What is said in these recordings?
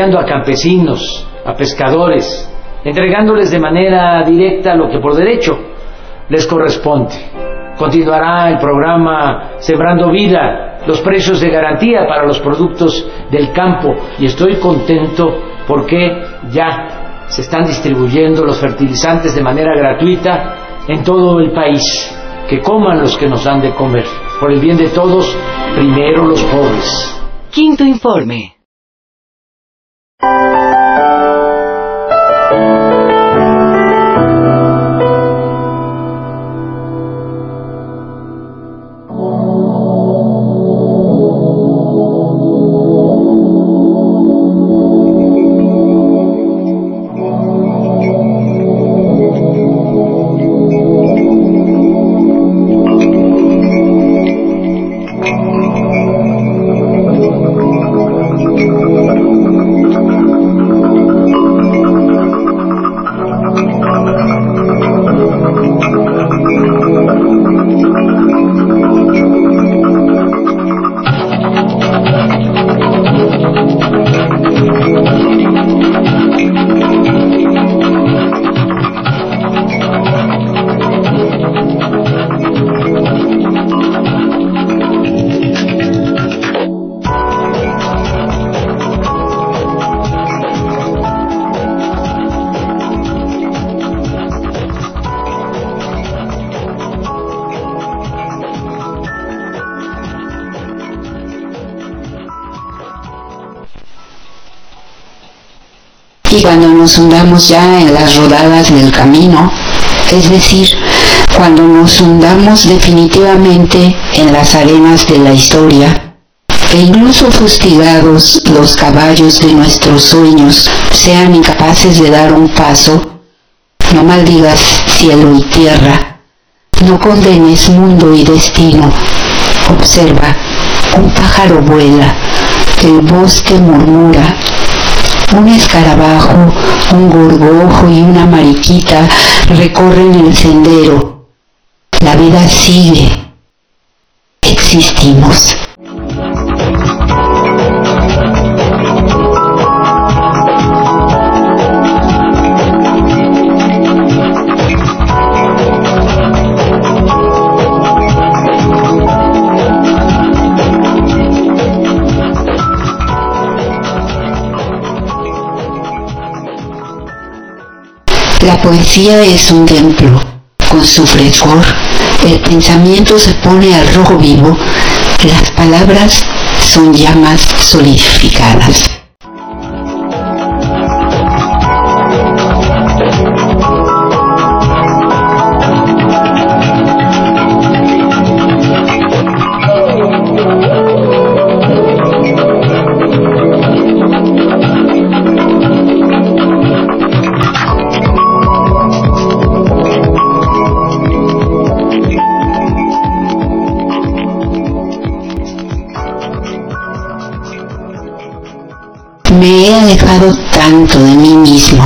apoyando a campesinos, a pescadores, entregándoles de manera directa lo que por derecho les corresponde. Continuará el programa Sembrando Vida, los precios de garantía para los productos del campo y estoy contento porque ya se están distribuyendo los fertilizantes de manera gratuita en todo el país. Que coman los que nos dan de comer. Por el bien de todos, primero los pobres. Quinto Informe. Thank you. Y cuando nos hundamos ya en las rodadas del camino, es decir, cuando nos hundamos definitivamente en las arenas de la historia, que incluso fustigados los caballos de nuestros sueños sean incapaces de dar un paso, no maldigas cielo y tierra, no condenes mundo y destino. Observa, un pájaro vuela, el bosque murmura, un escarabajo, un gorgojo y una mariquita recorren el sendero. La vida sigue. Existimos. Poesía es un templo. Con su frescor, el pensamiento se pone al rojo vivo, las palabras son llamas solidificadas. De mí mismo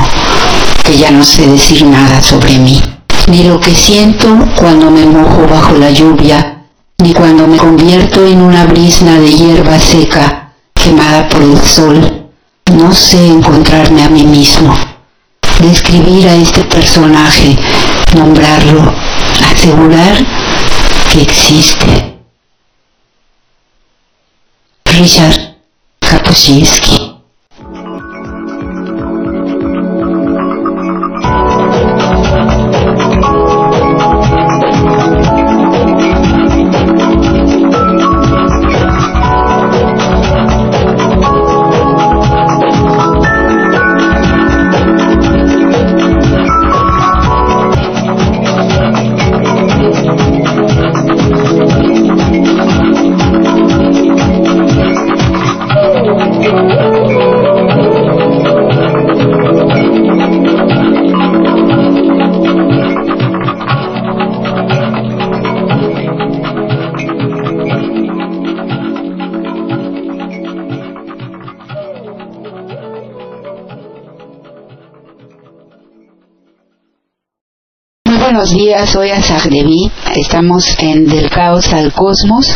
que ya no sé decir nada sobre mí, ni lo que siento cuando me mojo bajo la lluvia, ni cuando me convierto en una brisna de hierba seca quemada por el sol. No sé encontrarme a mí mismo, describir a este personaje, nombrarlo, asegurar que existe. Richard Kapuscinski días, soy Azagrevi. Estamos en Del Caos al Cosmos.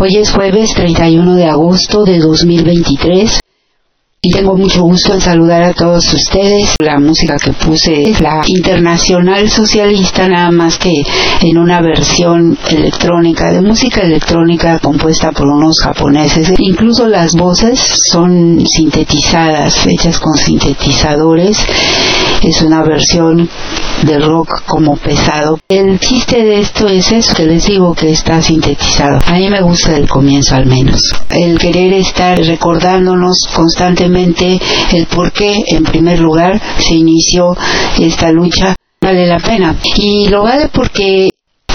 Hoy es jueves 31 de agosto de 2023. Y tengo mucho gusto en saludar a todos ustedes. La música que puse es la internacional socialista, nada más que en una versión electrónica, de música electrónica compuesta por unos japoneses. Incluso las voces son sintetizadas, hechas con sintetizadores. Es una versión de rock como pesado. El chiste de esto es eso que les digo que está sintetizado. A mí me gusta el comienzo al menos. El querer estar recordándonos constantemente el por qué en primer lugar se inició esta lucha vale la pena. Y lo vale porque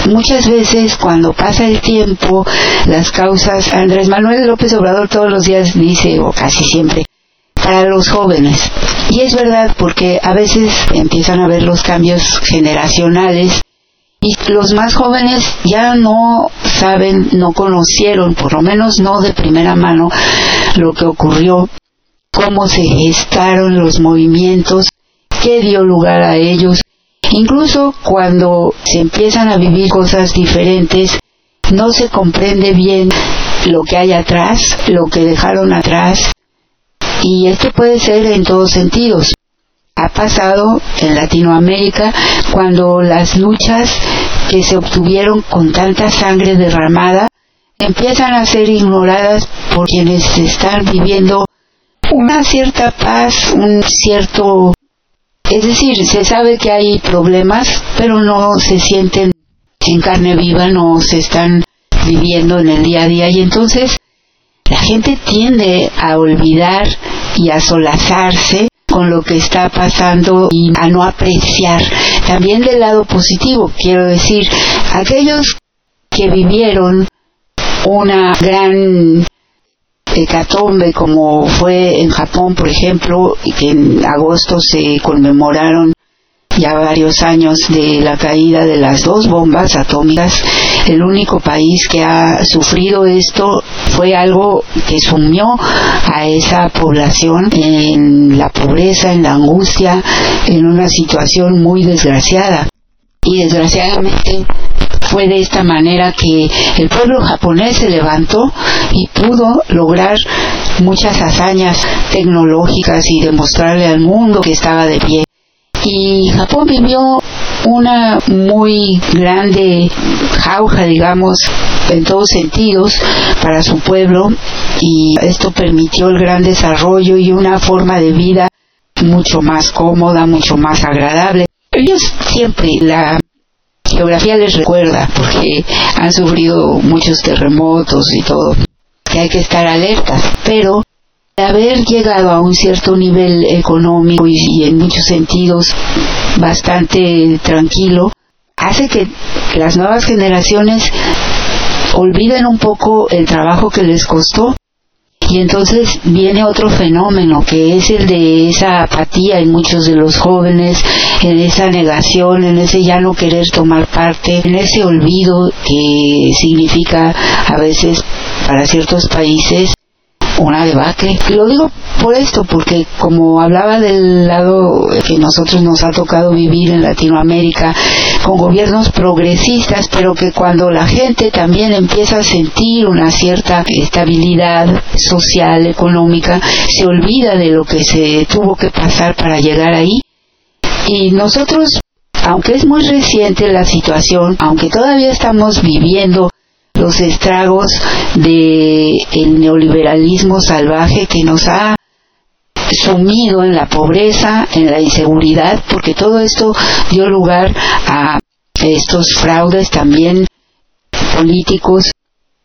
Muchas veces cuando pasa el tiempo, las causas, Andrés Manuel López Obrador todos los días dice, o casi siempre, para los jóvenes. Y es verdad porque a veces empiezan a ver los cambios generacionales y los más jóvenes ya no saben, no conocieron, por lo menos no de primera mano, lo que ocurrió, cómo se gestaron los movimientos, qué dio lugar a ellos. Incluso cuando se empiezan a vivir cosas diferentes, no se comprende bien lo que hay atrás, lo que dejaron atrás, y esto puede ser en todos sentidos. Ha pasado en Latinoamérica cuando las luchas que se obtuvieron con tanta sangre derramada empiezan a ser ignoradas por quienes están viviendo una cierta paz, un cierto... Es decir, se sabe que hay problemas, pero no se sienten en carne viva, no se están viviendo en el día a día y entonces la gente tiende a olvidar y a solazarse con lo que está pasando y a no apreciar. También del lado positivo, quiero decir, aquellos que vivieron una gran hecatombe como fue en Japón, por ejemplo, y que en agosto se conmemoraron ya varios años de la caída de las dos bombas atómicas, el único país que ha sufrido esto fue algo que sumió a esa población en la pobreza, en la angustia, en una situación muy desgraciada. Y desgraciadamente fue de esta manera que el pueblo japonés se levantó y pudo lograr muchas hazañas tecnológicas y demostrarle al mundo que estaba de pie y Japón vivió una muy grande jauja, digamos, en todos sentidos para su pueblo y esto permitió el gran desarrollo y una forma de vida mucho más cómoda, mucho más agradable. Ellos siempre la geografía les recuerda porque han sufrido muchos terremotos y todo, que hay que estar alertas, pero haber llegado a un cierto nivel económico y, en muchos sentidos bastante tranquilo, hace que las nuevas generaciones olviden un poco el trabajo que les costó. Y entonces viene otro fenómeno que es el de esa apatía en muchos de los jóvenes, en esa negación, en ese ya no querer tomar parte, en ese olvido que significa a veces para ciertos países una debacle. Lo digo por esto, porque como hablaba del lado que nosotros nos ha tocado vivir en Latinoamérica, con gobiernos progresistas, pero que cuando la gente también empieza a sentir una cierta estabilidad social, económica, se olvida de lo que se tuvo que pasar para llegar ahí. Y nosotros aunque es muy reciente la situación, aunque todavía estamos viviendo los estragos del el neoliberalismo salvaje que nos ha sumido en la pobreza, en la inseguridad, porque todo esto dio lugar a estos fraudes también políticos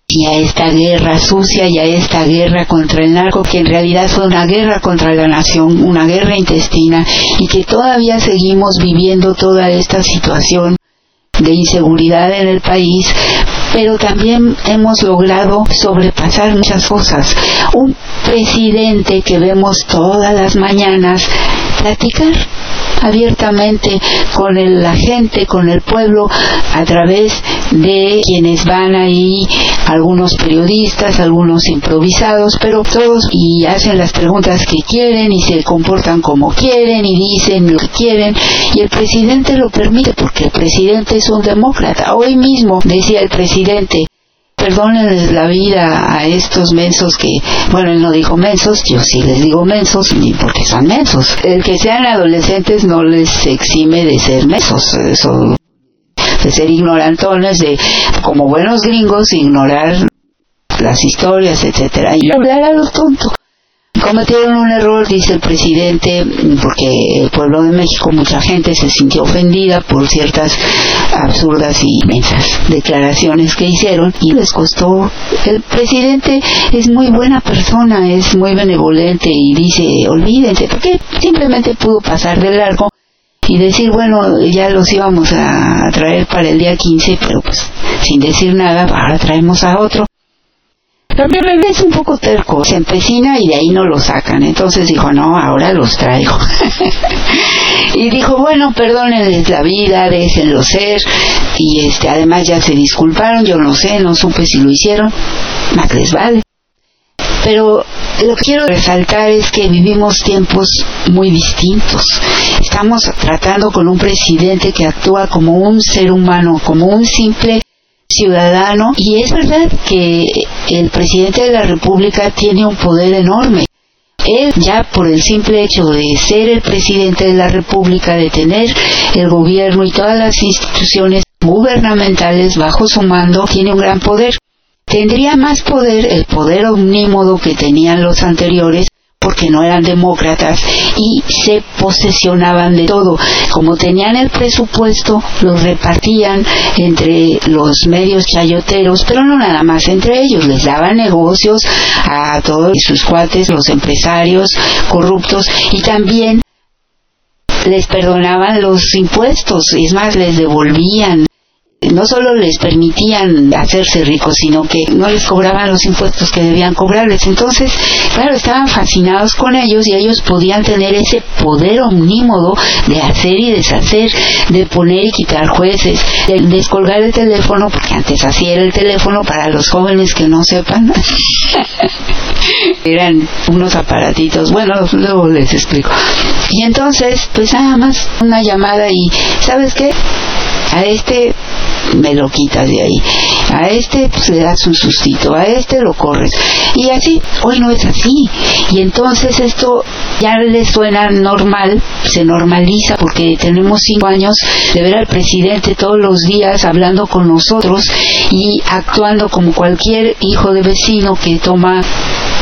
y a esta guerra sucia y a esta guerra contra el narco, que en realidad fue una guerra contra la nación, una guerra intestina, y que todavía seguimos viviendo toda esta situación de inseguridad en el país, pero también hemos logrado sobrepasar muchas cosas. Un presidente que vemos todas las mañanas platicar abiertamente con la gente, con el pueblo, a través de quienes van ahí, algunos periodistas, algunos improvisados, pero todos y hacen las preguntas que quieren y se comportan como quieren y dicen lo que quieren y el presidente lo permite porque el presidente es un demócrata. Hoy mismo decía el presidente, perdónenles la vida a estos mensos que, bueno, él no dijo mensos, yo sí les digo mensos, ni porque son mensos. El que sean adolescentes no les exime de ser mensos, eso, de ser ignorantones, de, como buenos gringos, ignorar las historias, etcétera, y hablar a los tontos cometieron un error, dice el presidente, porque el pueblo de México, mucha gente se sintió ofendida por ciertas absurdas y inmensas declaraciones que hicieron y les costó. El presidente es muy buena persona, es muy benevolente y dice, olvídense, porque simplemente pudo pasar de largo y decir, bueno, ya los íbamos a traer para el día 15, pero pues sin decir nada, ahora traemos a otro. También es un poco terco, se empecina y de ahí no lo sacan. Entonces dijo, no, ahora los traigo. y dijo, bueno, perdónenles la vida, déjenlo ser. Y este, además ya se disculparon, yo no sé, no supe si lo hicieron. Más les vale. Pero lo que quiero resaltar es que vivimos tiempos muy distintos. Estamos tratando con un presidente que actúa como un ser humano, como un simple ciudadano y es verdad que el presidente de la República tiene un poder enorme. Él ya por el simple hecho de ser el presidente de la República, de tener el gobierno y todas las instituciones gubernamentales bajo su mando, tiene un gran poder. Tendría más poder el poder omnímodo que tenían los anteriores porque no eran demócratas y se posesionaban de todo. Como tenían el presupuesto, lo repartían entre los medios chayoteros, pero no nada más entre ellos, les daban negocios a todos sus cuates, los empresarios corruptos y también les perdonaban los impuestos, es más, les devolvían no solo les permitían hacerse ricos, sino que no les cobraban los impuestos que debían cobrarles. Entonces, claro, estaban fascinados con ellos y ellos podían tener ese poder omnímodo de hacer y deshacer, de poner y quitar jueces, de descolgar el teléfono, porque antes así era el teléfono para los jóvenes que no sepan. Eran unos aparatitos, bueno, luego les explico. Y entonces, pues nada más una llamada y, ¿sabes qué? A este me lo quitas de ahí. A este pues, le das un sustito, a este lo corres. Y así, hoy no es así. Y entonces esto ya le suena normal, se normaliza porque tenemos cinco años de ver al presidente todos los días hablando con nosotros y actuando como cualquier hijo de vecino que toma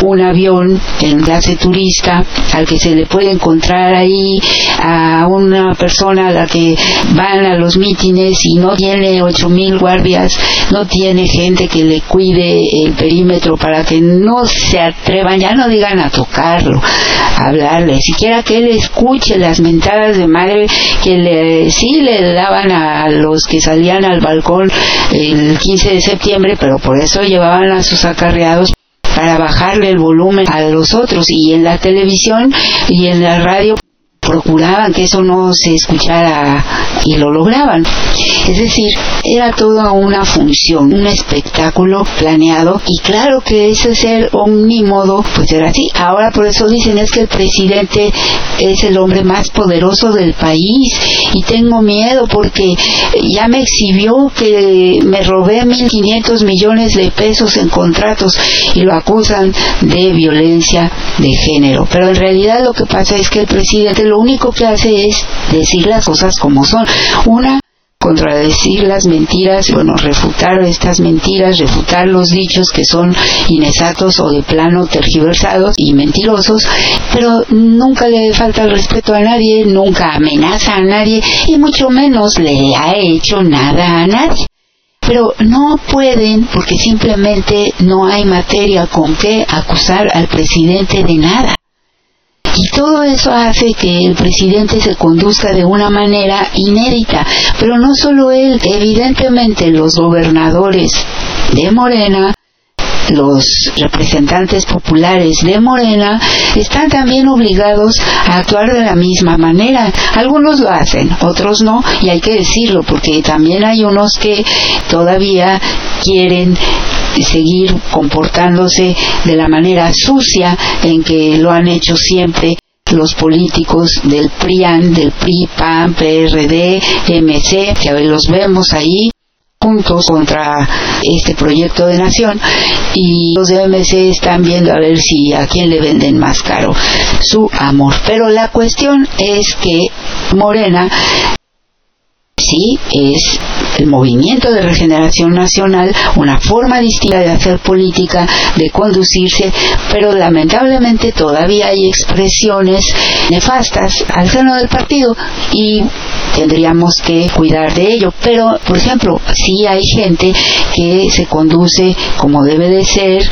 un avión en clase turista al que se le puede encontrar ahí a una persona a la que van a los mítines y no tiene ocho mil guardias, no tiene gente que le cuide el perímetro para que no se atrevan, ya no digan a tocarlo, a hablarle, siquiera que él escuche las mentadas de madre que le, sí le daban a los que salían al balcón el 15 de septiembre, pero por eso llevaban a sus acarreados para bajarle el volumen a los otros y en la televisión y en la radio procuraban que eso no se escuchara y lo lograban. Es decir, era toda una función, un espectáculo planeado y claro que ese ser omnímodo pues era así. Ahora por eso dicen es que el presidente es el hombre más poderoso del país y tengo miedo porque ya me exhibió que me robé 1.500 millones de pesos en contratos y lo acusan de violencia de género. Pero en realidad lo que pasa es que el presidente lo único que hace es decir las cosas como son. Una, contradecir las mentiras, bueno, refutar estas mentiras, refutar los dichos que son inexactos o de plano tergiversados y mentirosos, pero nunca le falta el respeto a nadie, nunca amenaza a nadie y mucho menos le ha hecho nada a nadie pero no pueden porque simplemente no hay materia con que acusar al presidente de nada. Y todo eso hace que el presidente se conduzca de una manera inédita. Pero no solo él, evidentemente los gobernadores de Morena los representantes populares de Morena están también obligados a actuar de la misma manera. Algunos lo hacen, otros no, y hay que decirlo, porque también hay unos que todavía quieren seguir comportándose de la manera sucia en que lo han hecho siempre los políticos del PRIAN, del PRI, PAN, PRD, MC, que los vemos ahí juntos contra este proyecto de nación y los de MC están viendo a ver si a quién le venden más caro su amor. Pero la cuestión es que Morena sí es el movimiento de regeneración nacional, una forma distinta de hacer política, de conducirse, pero lamentablemente todavía hay expresiones nefastas al seno del partido y tendríamos que cuidar de ello. Pero, por ejemplo, sí hay gente que se conduce como debe de ser,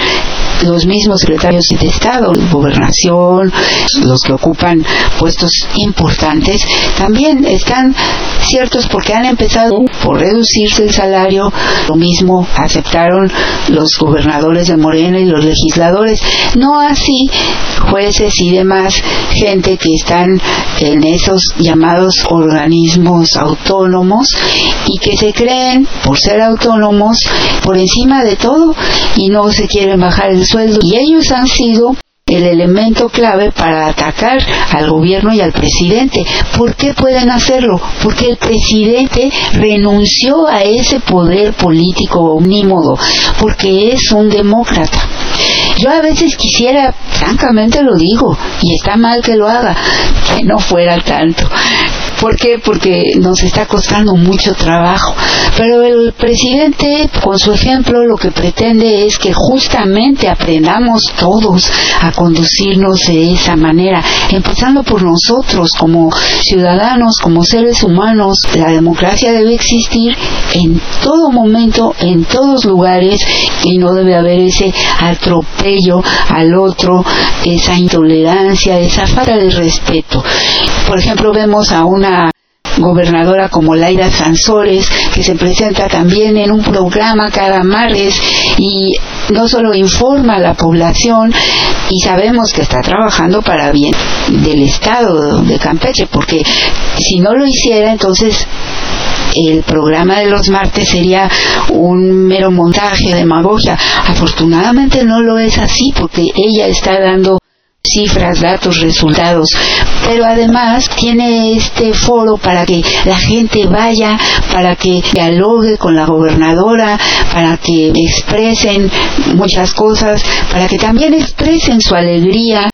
los mismos secretarios de Estado, gobernación, los que ocupan puestos importantes, también están ciertos porque han empezado por reducirse el salario, lo mismo aceptaron los gobernadores de Morena y los legisladores, no así jueces y demás, gente que están en esos llamados organismos autónomos y que se creen, por ser autónomos, por encima de todo y no se quieren bajar el sueldo. Y ellos han sido el elemento clave para atacar al gobierno y al presidente. ¿Por qué pueden hacerlo? Porque el presidente renunció a ese poder político omnímodo, porque es un demócrata. Yo a veces quisiera, francamente lo digo, y está mal que lo haga, que no fuera tanto. ¿Por qué? Porque nos está costando mucho trabajo. Pero el presidente, con su ejemplo, lo que pretende es que justamente aprendamos todos a conducirnos de esa manera, empezando por nosotros como ciudadanos, como seres humanos. La democracia debe existir en todo momento, en todos lugares, y no debe haber ese atropello al otro, esa intolerancia, esa falta de respeto. Por ejemplo, vemos a una gobernadora como Laira Sansores, que se presenta también en un programa cada martes y no solo informa a la población y sabemos que está trabajando para bien del Estado de Campeche, porque si no lo hiciera, entonces el programa de los martes sería un mero montaje, demagogia. Afortunadamente no lo es así porque ella está dando cifras, datos, resultados, pero además tiene este foro para que la gente vaya, para que dialogue con la gobernadora, para que expresen muchas cosas, para que también expresen su alegría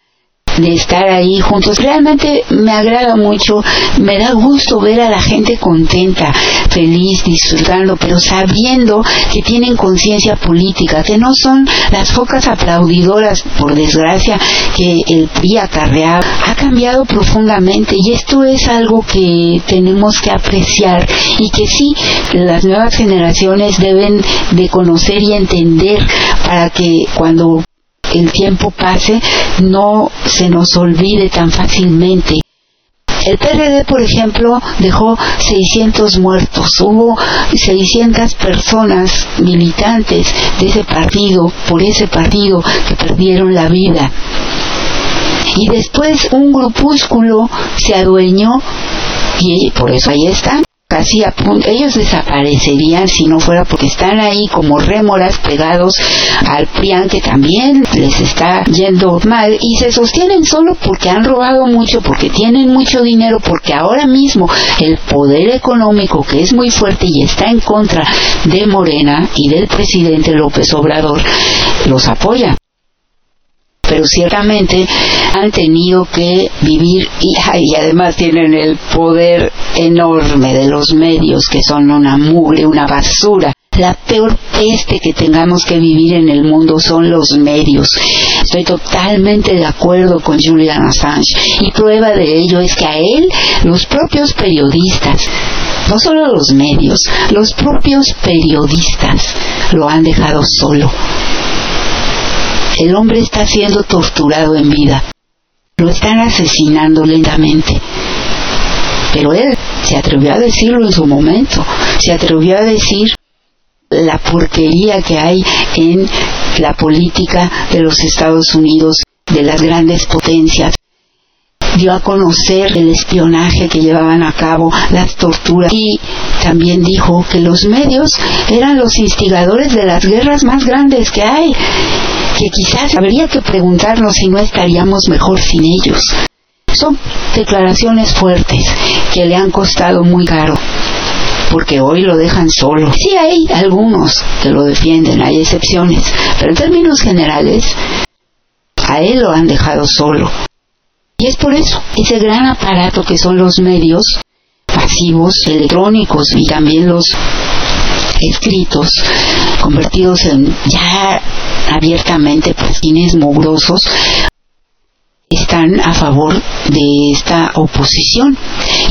de estar ahí juntos. Realmente me agrada mucho, me da gusto ver a la gente contenta, feliz, disfrutando, pero sabiendo que tienen conciencia política, que no son las pocas aplaudidoras, por desgracia, que el PRI acarreaba. Ha cambiado profundamente y esto es algo que tenemos que apreciar y que sí, las nuevas generaciones deben de conocer y entender para que cuando el tiempo pase no se nos olvide tan fácilmente. El PRD, por ejemplo, dejó 600 muertos. Hubo 600 personas militantes de ese partido, por ese partido, que perdieron la vida. Y después un grupúsculo se adueñó y por eso ahí están casi ellos desaparecerían si no fuera porque están ahí como rémoras pegados al PRIAN que también les está yendo mal y se sostienen solo porque han robado mucho, porque tienen mucho dinero, porque ahora mismo el poder económico que es muy fuerte y está en contra de Morena y del presidente López Obrador los apoya pero ciertamente han tenido que vivir y, además tienen el poder enorme de los medios que son una mugre, una basura. La peor peste que tengamos que vivir en el mundo son los medios. Estoy totalmente de acuerdo con Julian Assange y prueba de ello es que a él los propios periodistas no solo los medios, los propios periodistas lo han dejado solo el hombre está siendo torturado en vida. Lo están asesinando lentamente. Pero él se atrevió a decirlo en su momento. Se atrevió a decir la porquería que hay en la política de los Estados Unidos, de las grandes potencias. Dio a conocer el espionaje que llevaban a cabo, las torturas y también dijo que los medios eran los instigadores de las guerras más grandes que hay que quizás habría que preguntarnos si no estaríamos mejor sin ellos. Son declaraciones fuertes que le han costado muy caro, porque hoy lo dejan solo. Sí hay algunos que lo defienden, hay excepciones, pero en términos generales, a él lo han dejado solo. Es por eso, ese gran aparato que son los medios pasivos, electrónicos y también los escritos, convertidos en ya abiertamente fines mugrosos, están a favor de esta oposición.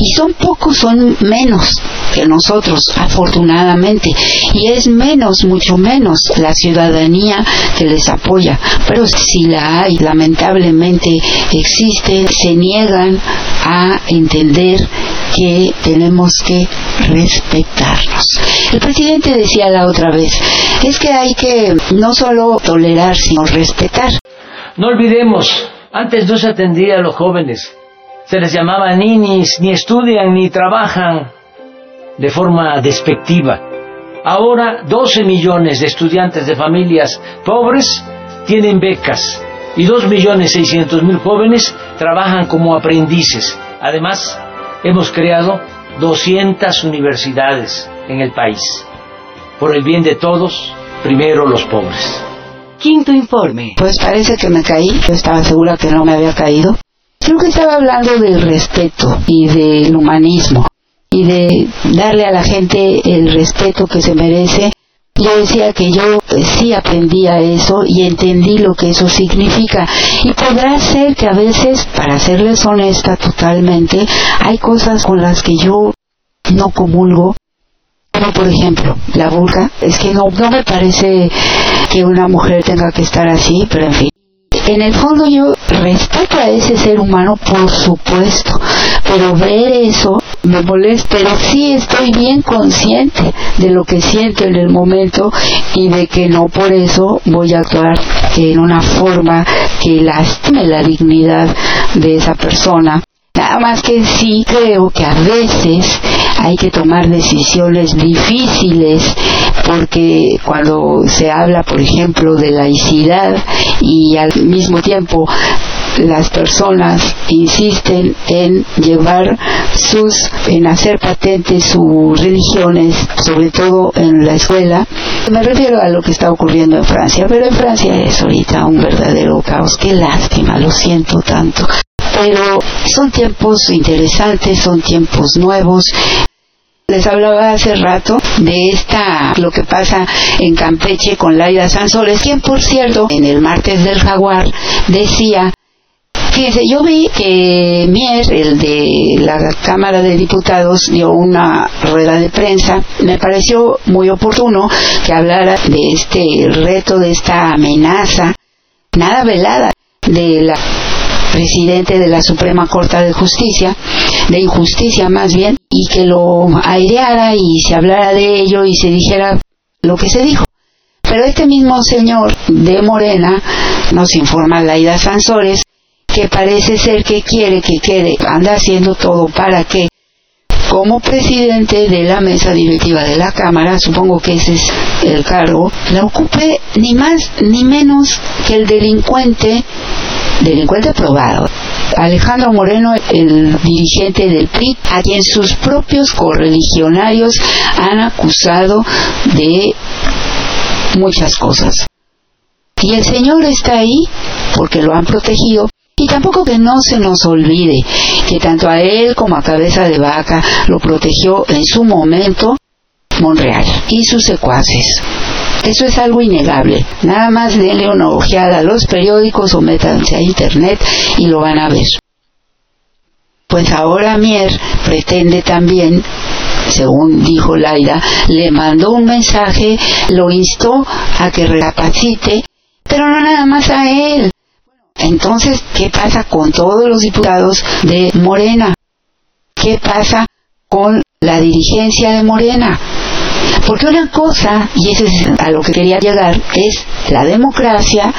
Y son pocos, son menos que nosotros, afortunadamente. Y es menos, mucho menos, la ciudadanía que les apoya. Pero si la hay, lamentablemente existe, se niegan a entender que tenemos que respetarnos. El presidente decía la otra vez, es que hay que no solo tolerar, sino respetar. No olvidemos, antes no se atendía a los jóvenes, se les llamaba ninis, ni estudian ni trabajan de forma despectiva. Ahora 12 millones de estudiantes de familias pobres tienen becas y 2 millones 600 mil jóvenes trabajan como aprendices. Además, hemos creado 200 universidades en el país. Por el bien de todos, primero los pobres. Quinto informe. Pues parece que me caí, yo estaba segura que no me había caído. Creo que estaba hablando del respeto y del humanismo y de darle a la gente el respeto que se merece. Yo decía que yo pues, sí aprendía eso y entendí lo que eso significa. Y podrá ser que a veces, para serles honesta totalmente, hay cosas con las que yo no comulgo como por ejemplo, la burka, es que no, no me parece que una mujer tenga que estar así, pero en fin. En el fondo yo respeto a ese ser humano, por supuesto, pero ver eso me molesta, pero sí estoy bien consciente de lo que siento en el momento y de que no por eso voy a actuar en una forma que lastime la dignidad de esa persona. Nada más que sí creo que a veces hay que tomar decisiones difíciles porque cuando se habla, por ejemplo, de laicidad y al mismo tiempo las personas insisten en llevar sus, en hacer patentes sus religiones, sobre todo en la escuela. Me refiero a lo que está ocurriendo en Francia, pero en Francia es ahorita un verdadero caos. Qué lástima, lo siento tanto. Pero son tiempos interesantes, son tiempos nuevos. Les hablaba hace rato de esta, lo que pasa en Campeche con Laida Sansores, quien por cierto, en el martes del jaguar, decía Fíjense, yo vi que Mier, el de la Cámara de Diputados, dio una rueda de prensa. Me pareció muy oportuno que hablara de este reto, de esta amenaza, nada velada, de la presidente de la Suprema Corte de Justicia, de injusticia más bien, y que lo aireara y se hablara de ello y se dijera lo que se dijo. Pero este mismo señor de Morena, nos informa Laida Sansores, que parece ser que quiere que quede, anda haciendo todo para que como presidente de la mesa directiva de la Cámara, supongo que ese es el cargo, la ocupe ni más ni menos que el delincuente, delincuente probado, Alejandro Moreno, el dirigente del PRI, a quien sus propios correligionarios han acusado de muchas cosas. Y el señor está ahí porque lo han protegido y tampoco que no se nos olvide que tanto a él como a Cabeza de Vaca lo protegió en su momento Monreal y sus secuaces. Eso es algo innegable. Nada más denle una ojeada a los periódicos o métanse a internet y lo van a ver. Pues ahora Mier pretende también, según dijo Laida, le mandó un mensaje, lo instó a que recapacite, pero no nada más a él, entonces, ¿qué pasa con todos los diputados de Morena? ¿Qué pasa con la dirigencia de Morena? Porque una cosa, y eso es a lo que quería llegar, es la democracia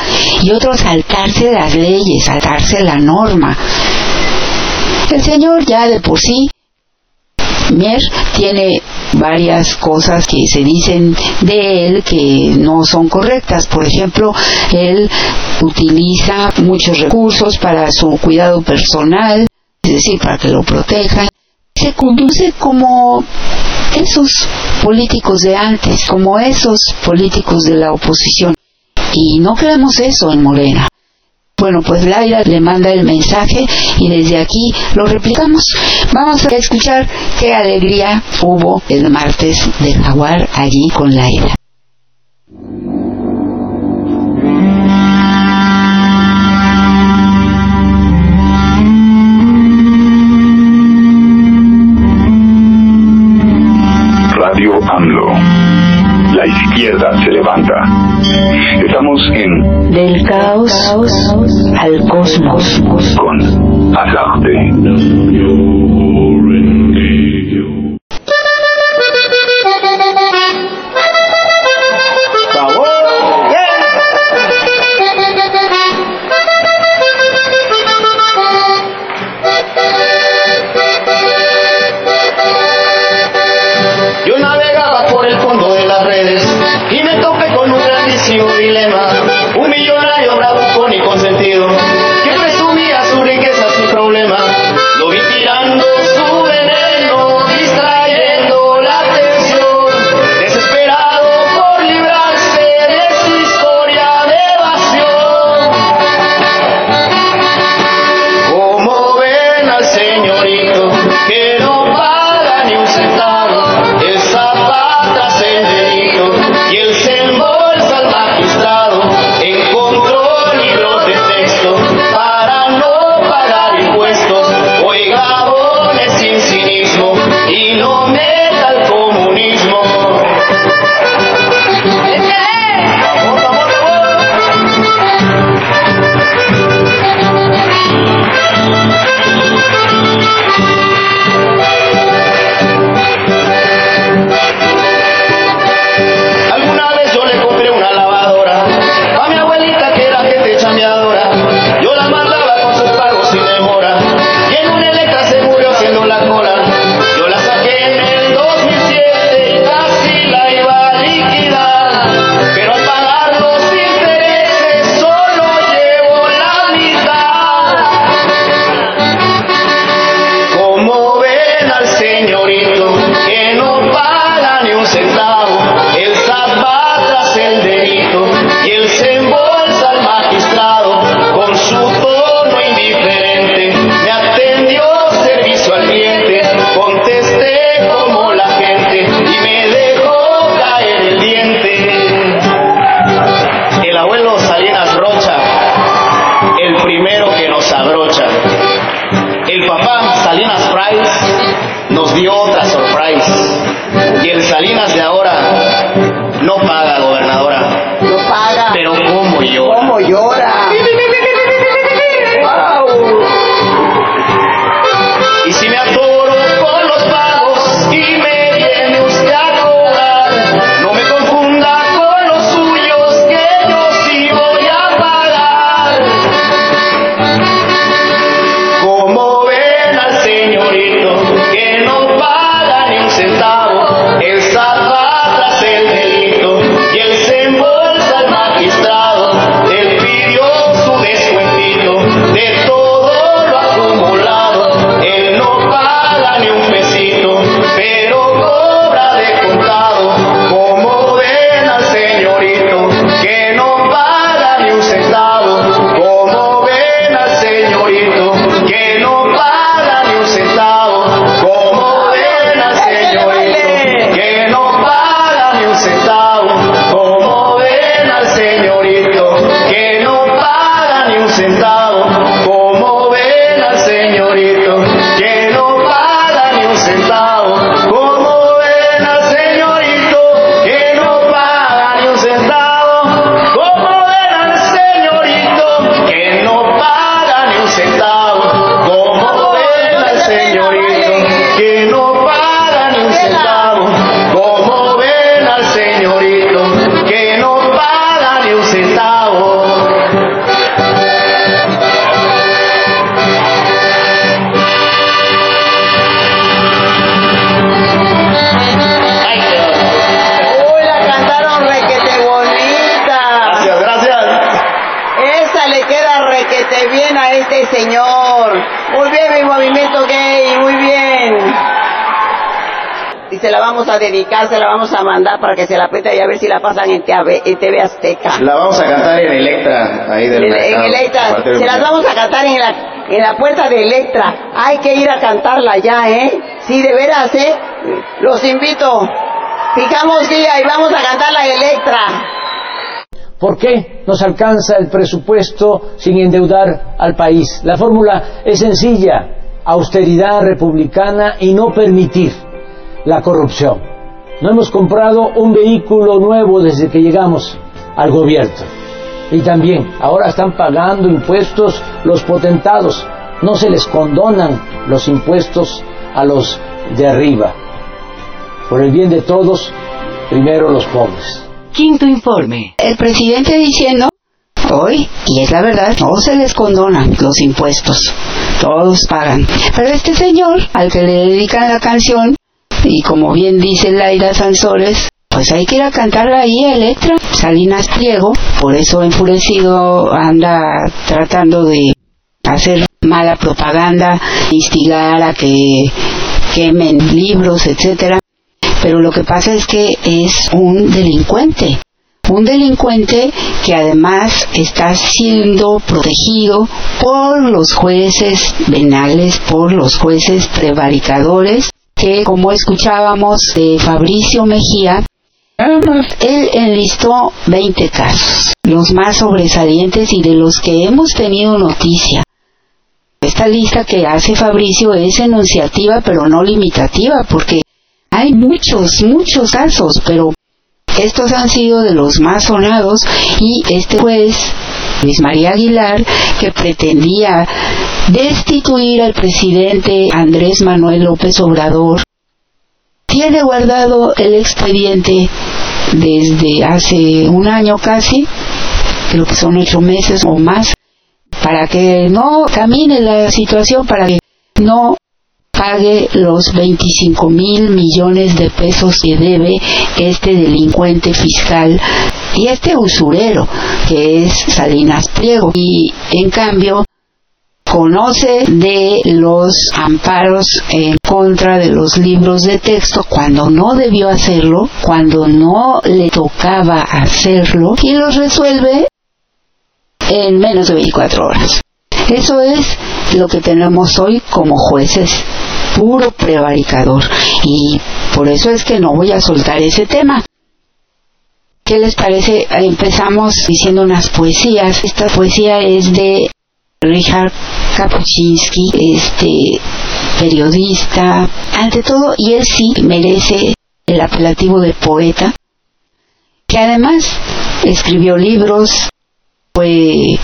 y otro saltarse las leyes, saltarse la norma. El señor ya de por sí Mier tiene varias cosas que se dicen de él que no son correctas. Por ejemplo, él utiliza muchos recursos para su cuidado personal, es decir, para que lo protejan. Se conduce como esos políticos de antes, como esos políticos de la oposición. Y no queremos eso en Morena. Bueno, pues Laira le manda el mensaje y desde aquí lo replicamos. Vamos a escuchar qué alegría hubo el martes de Jaguar allí con Laira. Radio AMLO. Izquierda se levanta. Estamos en Del caos al cosmos. con Azarte. Vamos a dedicar, se la vamos a mandar para que se la apriete y a ver si la pasan en TV, en TV Azteca. La vamos a cantar en Electra, ahí del En, mercado. en Electra, se las vamos a cantar en la, en la puerta de Electra. Hay que ir a cantarla ya, ¿eh? Sí, de veras, ¿eh? Los invito. Picamos guía y vamos a cantarla en Electra. ¿Por qué nos alcanza el presupuesto sin endeudar al país? La fórmula es sencilla, austeridad republicana y no permitir la corrupción. No hemos comprado un vehículo nuevo desde que llegamos al gobierno. Y también, ahora están pagando impuestos los potentados. No se les condonan los impuestos a los de arriba. Por el bien de todos, primero los pobres. Quinto informe. El presidente diciendo hoy, y es la verdad, no se les condonan los impuestos, todos pagan. Pero este señor, al que le dedican la canción, y como bien dice Laira Sansores, pues hay que ir a cantarla ahí a Electra, Salinas Pliego, por eso enfurecido anda tratando de hacer mala propaganda, instigar a que quemen libros, etcétera. Pero lo que pasa es que es un delincuente, un delincuente que además está siendo protegido por los jueces venales, por los jueces prevaricadores, que como escuchábamos de Fabricio Mejía, él enlistó 20 casos, los más sobresalientes y de los que hemos tenido noticia. Esta lista que hace Fabricio es enunciativa pero no limitativa porque hay muchos, muchos casos, pero estos han sido de los más sonados y este juez, Luis María Aguilar, que pretendía destituir al presidente Andrés Manuel López Obrador, tiene guardado el expediente desde hace un año casi, creo que son ocho meses o más, para que no camine la situación, para que no pague los 25 mil millones de pesos que debe este delincuente fiscal y este usurero que es Salinas Pliego. Y en cambio conoce de los amparos en contra de los libros de texto cuando no debió hacerlo, cuando no le tocaba hacerlo y los resuelve en menos de 24 horas. Eso es lo que tenemos hoy como jueces, puro prevaricador. Y por eso es que no voy a soltar ese tema. ¿Qué les parece? Empezamos diciendo unas poesías. Esta poesía es de Richard Kapuczynski, este periodista, ante todo, y él sí merece el apelativo de poeta, que además escribió libros, fue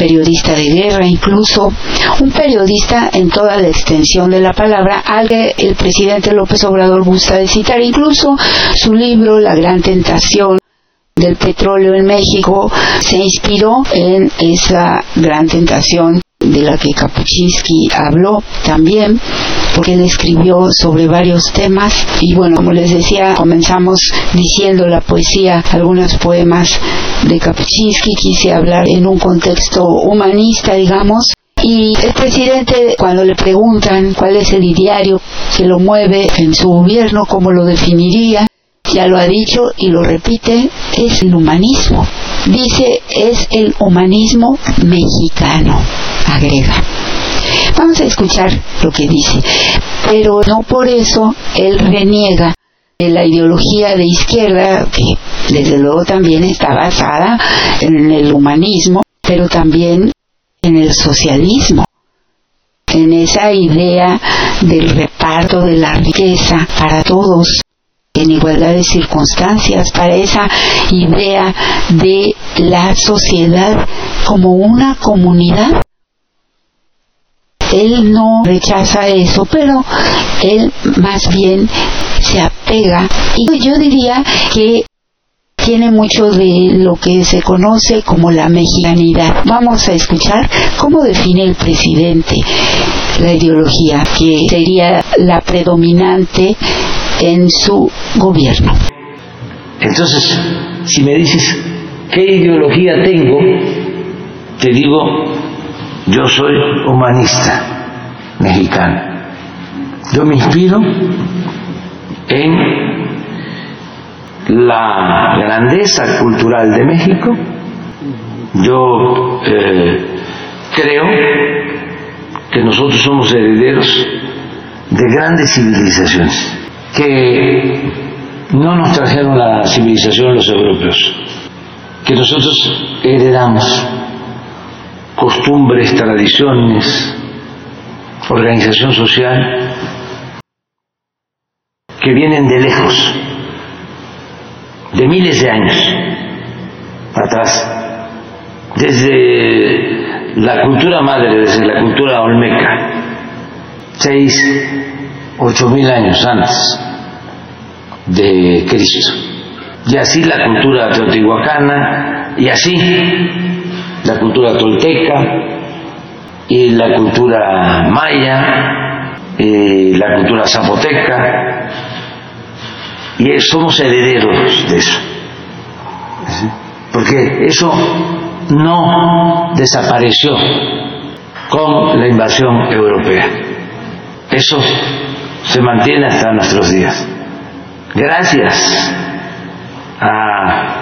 periodista de guerra incluso, un periodista en toda la extensión de la palabra, al que el presidente López Obrador gusta de citar, incluso su libro La Gran Tentación del petróleo en México se inspiró en esa gran tentación de la que Kapuczynski habló también, porque él escribió sobre varios temas y bueno, como les decía, comenzamos diciendo la poesía, algunos poemas de Kapuczynski, quise hablar en un contexto humanista, digamos, y el presidente, cuando le preguntan cuál es el ideario que lo mueve en su gobierno, cómo lo definiría, ya lo ha dicho y lo repite, es el humanismo. Dice, es el humanismo mexicano, agrega. Vamos a escuchar lo que dice, pero no por eso él reniega de la ideología de izquierda, que desde luego también está basada en el humanismo, pero también en el socialismo, en esa idea del reparto de la riqueza para todos en igualdad de circunstancias, para esa idea de la sociedad como una comunidad. Él no rechaza eso, pero él más bien se apega y yo diría que tiene mucho de lo que se conoce como la mexicanidad. Vamos a escuchar cómo define el presidente la ideología que sería la predominante en su gobierno. Entonces, si me dices qué ideología tengo, te digo Yo soy humanista mexicano. Yo me inspiro en la grandeza cultural de México. Yo eh, creo que nosotros somos herederos de grandes civilizaciones que no nos trajeron la civilización los europeos, que nosotros heredamos costumbres, tradiciones, organización social que vienen de lejos, de miles de años atrás, desde la cultura madre, desde la cultura olmeca, seis, ocho mil años antes de Cristo. Y así la cultura teotihuacana, y así la cultura tolteca, y la cultura maya, y la cultura zapoteca, y somos herederos de eso. Porque eso no desapareció con la invasión europea. Eso se mantiene hasta nuestros días. Gracias a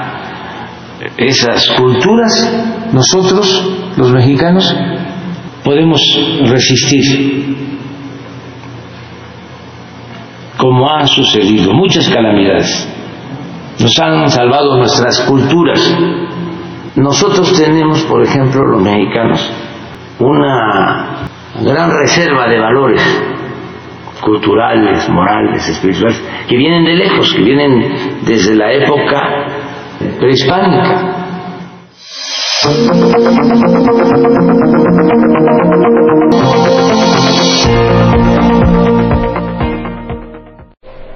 esas culturas, nosotros, los mexicanos, podemos resistir, como ha sucedido, muchas calamidades. Nos han salvado nuestras culturas. Nosotros tenemos, por ejemplo, los mexicanos, una gran reserva de valores culturales, morales, espirituales, que vienen de lejos, que vienen desde la época prehispánica.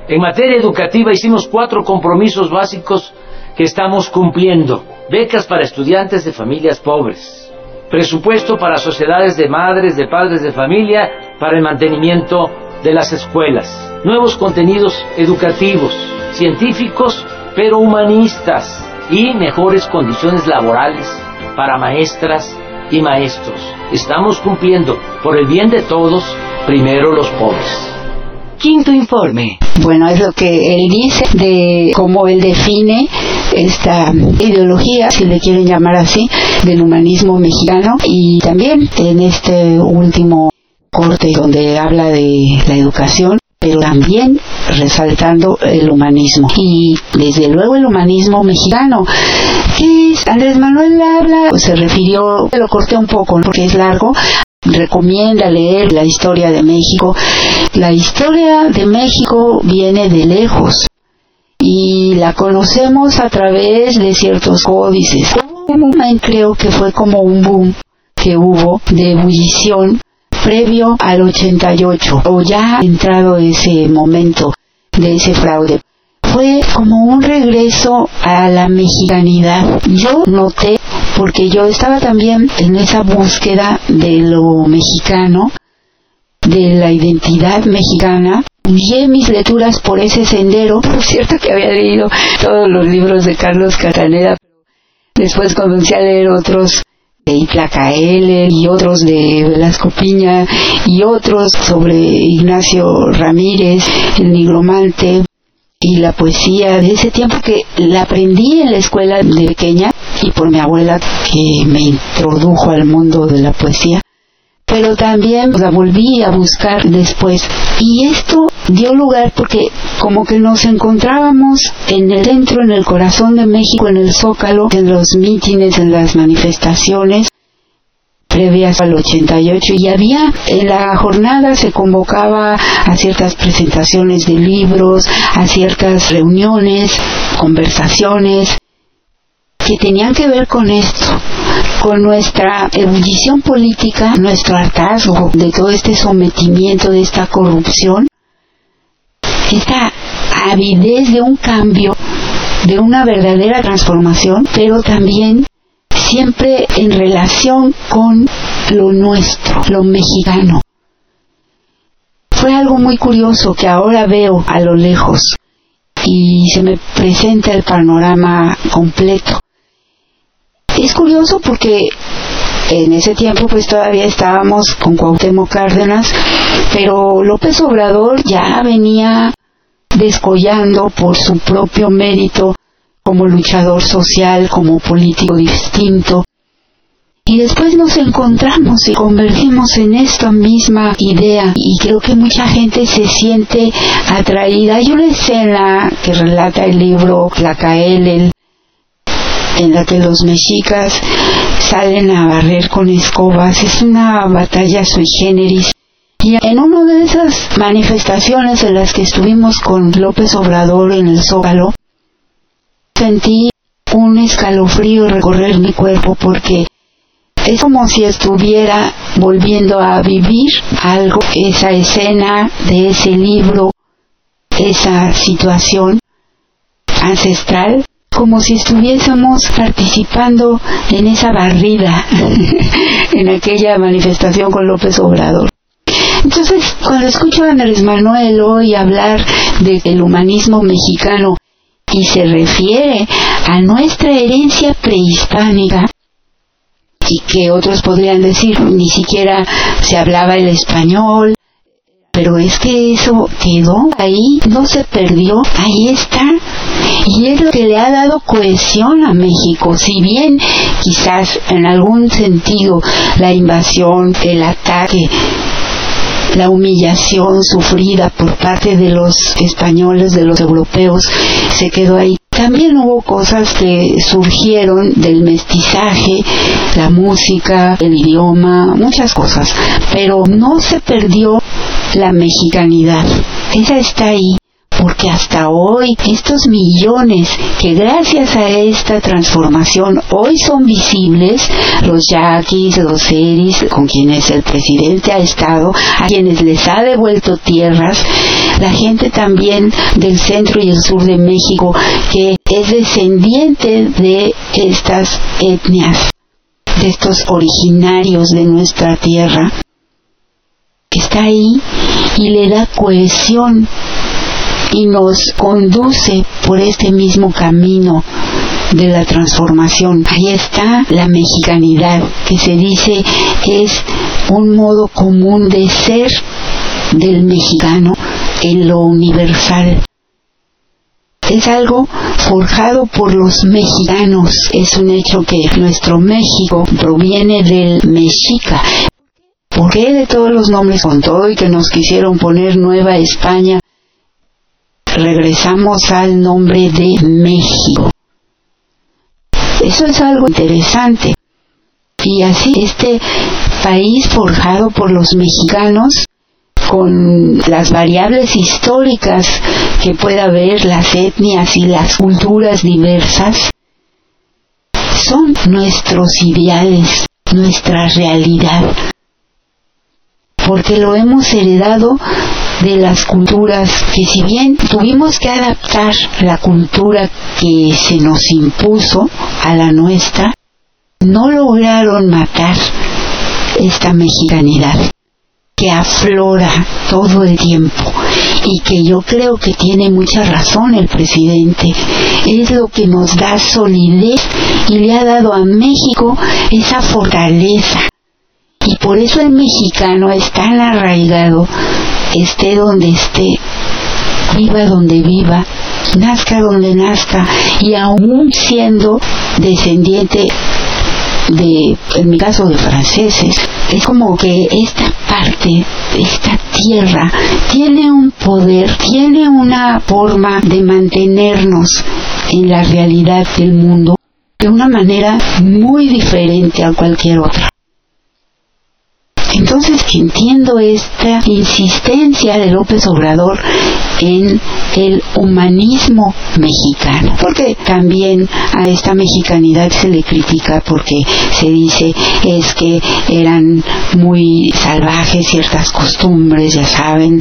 En materia educativa hicimos cuatro compromisos básicos que estamos cumpliendo. Becas para estudiantes de familias pobres. Presupuesto para sociedades de madres, de padres de familia, para el mantenimiento de las escuelas. Nuevos contenidos educativos, científicos, pero humanistas. Y mejores condiciones laborales para maestras y maestros. Estamos cumpliendo, por el bien de todos, primero los pobres. Quinto informe. Bueno, es lo que él dice de cómo él define esta ideología, si le quieren llamar así, del humanismo mexicano y también en este último corte donde habla de la educación pero también resaltando el humanismo. Y desde luego el humanismo mexicano, que Andrés Manuel habla, se refirió, lo corté un poco porque es largo, recomienda leer la historia de México. La historia de México viene de lejos y la conocemos a través de ciertos códices. Creo que fue como un boom que hubo de ebullición previo al 88 o ya entrado ese momento de ese fraude. Fue como un regreso a la mexicanidad. Yo noté, porque yo estaba también en esa búsqueda de lo mexicano, de la identidad mexicana, guié mis lecturas por ese sendero. Por cierto que había leído todos los libros de Carlos Cataneda, después comencé a leer otros de Itlacaele y otros de Velasco Piña y otros sobre Ignacio Ramírez, el nigromante y la poesía de ese tiempo que la aprendí en la escuela de pequeña y por mi abuela que me introdujo al mundo de la poesía pero también la volví a buscar después. Y esto dio lugar porque como que nos encontrábamos en el centro, en el corazón de México, en el Zócalo, en los mítines, en las manifestaciones previas al 88 y había en la jornada se convocaba a ciertas presentaciones de libros, a ciertas reuniones, conversaciones que tenían que ver con esto, con nuestra ebullición política, nuestro hartazgo de todo este sometimiento, de esta corrupción, esta avidez de un cambio, de una verdadera transformación, pero también siempre en relación con lo nuestro, lo mexicano. Fue algo muy curioso que ahora veo a lo lejos y se me presenta el panorama completo. Es curioso porque En ese tiempo pues todavía estábamos con Cuauhtémoc Cárdenas, pero López Obrador ya venía descollando por su propio mérito como luchador social, como político distinto. Y después nos encontramos y convergimos en esta misma idea y creo que mucha gente se siente atraída. Hay una escena que relata el libro Tlacaelel en la que los mexicas salen a barrer con escobas. Es una batalla sui generis. Y en una de esas manifestaciones en las que estuvimos con López Obrador en el Zócalo, sentí un escalofrío recorrer mi cuerpo porque es como si estuviera volviendo a vivir algo, esa escena de ese libro, esa situación ancestral, como si estuviésemos participando en esa barrida, en aquella manifestación con López Obrador. Entonces, cuando escucho a Andrés Manuel hoy hablar del humanismo mexicano y se refiere a nuestra herencia prehispánica, y que otros podrían decir ni siquiera se hablaba el español, pero es que eso quedó ahí, no se perdió, ahí está. Y es lo que le ha dado cohesión a México. Si bien quizás en algún sentido la invasión, el ataque, la humillación sufrida por parte de los españoles, de los europeos, se quedó ahí. También hubo cosas que surgieron del mestizaje, la música, el idioma, muchas cosas, pero no se perdió la mexicanidad. Esa está ahí porque hasta hoy estos millones que gracias a esta transformación hoy son visibles, los yaquis, los seris, con quienes el presidente ha estado, a quienes les ha devuelto tierras, la gente también del centro y el sur de México que es descendiente de estas etnias, de estos originarios de nuestra tierra, que está ahí y le da cohesión y nos conduce por este mismo camino de la transformación. Ahí está la mexicanidad, que se dice es un modo común de ser del mexicano en lo universal. Es algo forjado por los mexicanos. Es un hecho que nuestro México proviene del mexica. ¿Por qué de todos los nombres con todo y que nos quisieron poner Nueva España? regresamos al nombre de México. Eso es algo interesante. Y así este país forjado por los mexicanos, con las variables históricas que pueda haber, las etnias y las culturas diversas, son nuestros ideales, nuestra realidad, porque lo hemos heredado de las culturas que si bien tuvimos que adaptar la cultura que se nos impuso a la nuestra, no lograron matar esta mexicanidad que aflora todo el tiempo y que yo creo que tiene mucha razón el presidente. Es lo que nos da solidez y le ha dado a México esa fortaleza. Por eso el mexicano es tan arraigado esté donde esté, viva donde viva, nazca donde nazca, y aún siendo descendiente de, en mi caso, de franceses, es como que esta parte, esta tierra, tiene un poder, tiene una forma de mantenernos en la realidad del mundo de una manera muy diferente a cualquier otra. Entonces entiendo esta insistencia de López Obrador en el humanismo mexicano, porque también a esta mexicanidad se le critica porque se dice es que eran muy salvajes ciertas costumbres, ya saben,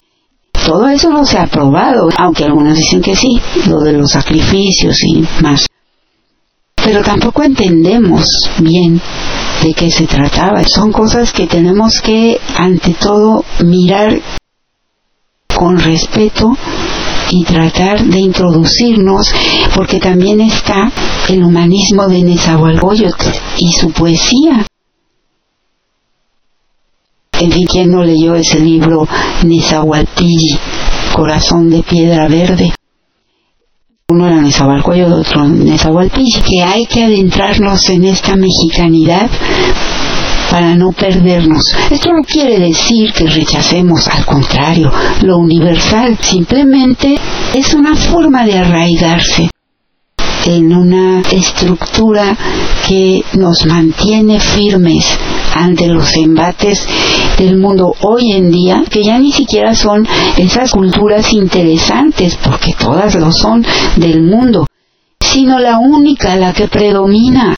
todo eso no se ha probado, aunque algunos dicen que sí, lo de los sacrificios y más. Pero tampoco entendemos bien de qué se trataba. Son cosas que tenemos que, ante todo, mirar con respeto y tratar de introducirnos, porque también está el humanismo de Nezahualcóyotl y su poesía. En fin, ¿quién no leyó ese libro Nezahualpilli, Corazón de Piedra Verde? Uno era Nezahualcóyotl, otro Nezahualpilli, que hay que adentrarnos en esta mexicanidad para no perdernos. Esto no quiere decir que rechacemos, al contrario, lo universal, simplemente es una forma de arraigarse en una estructura que nos mantiene firmes ante los embates del mundo hoy en día, que ya ni siquiera son esas culturas interesantes, porque todas lo son del mundo, sino la única, la que predomina,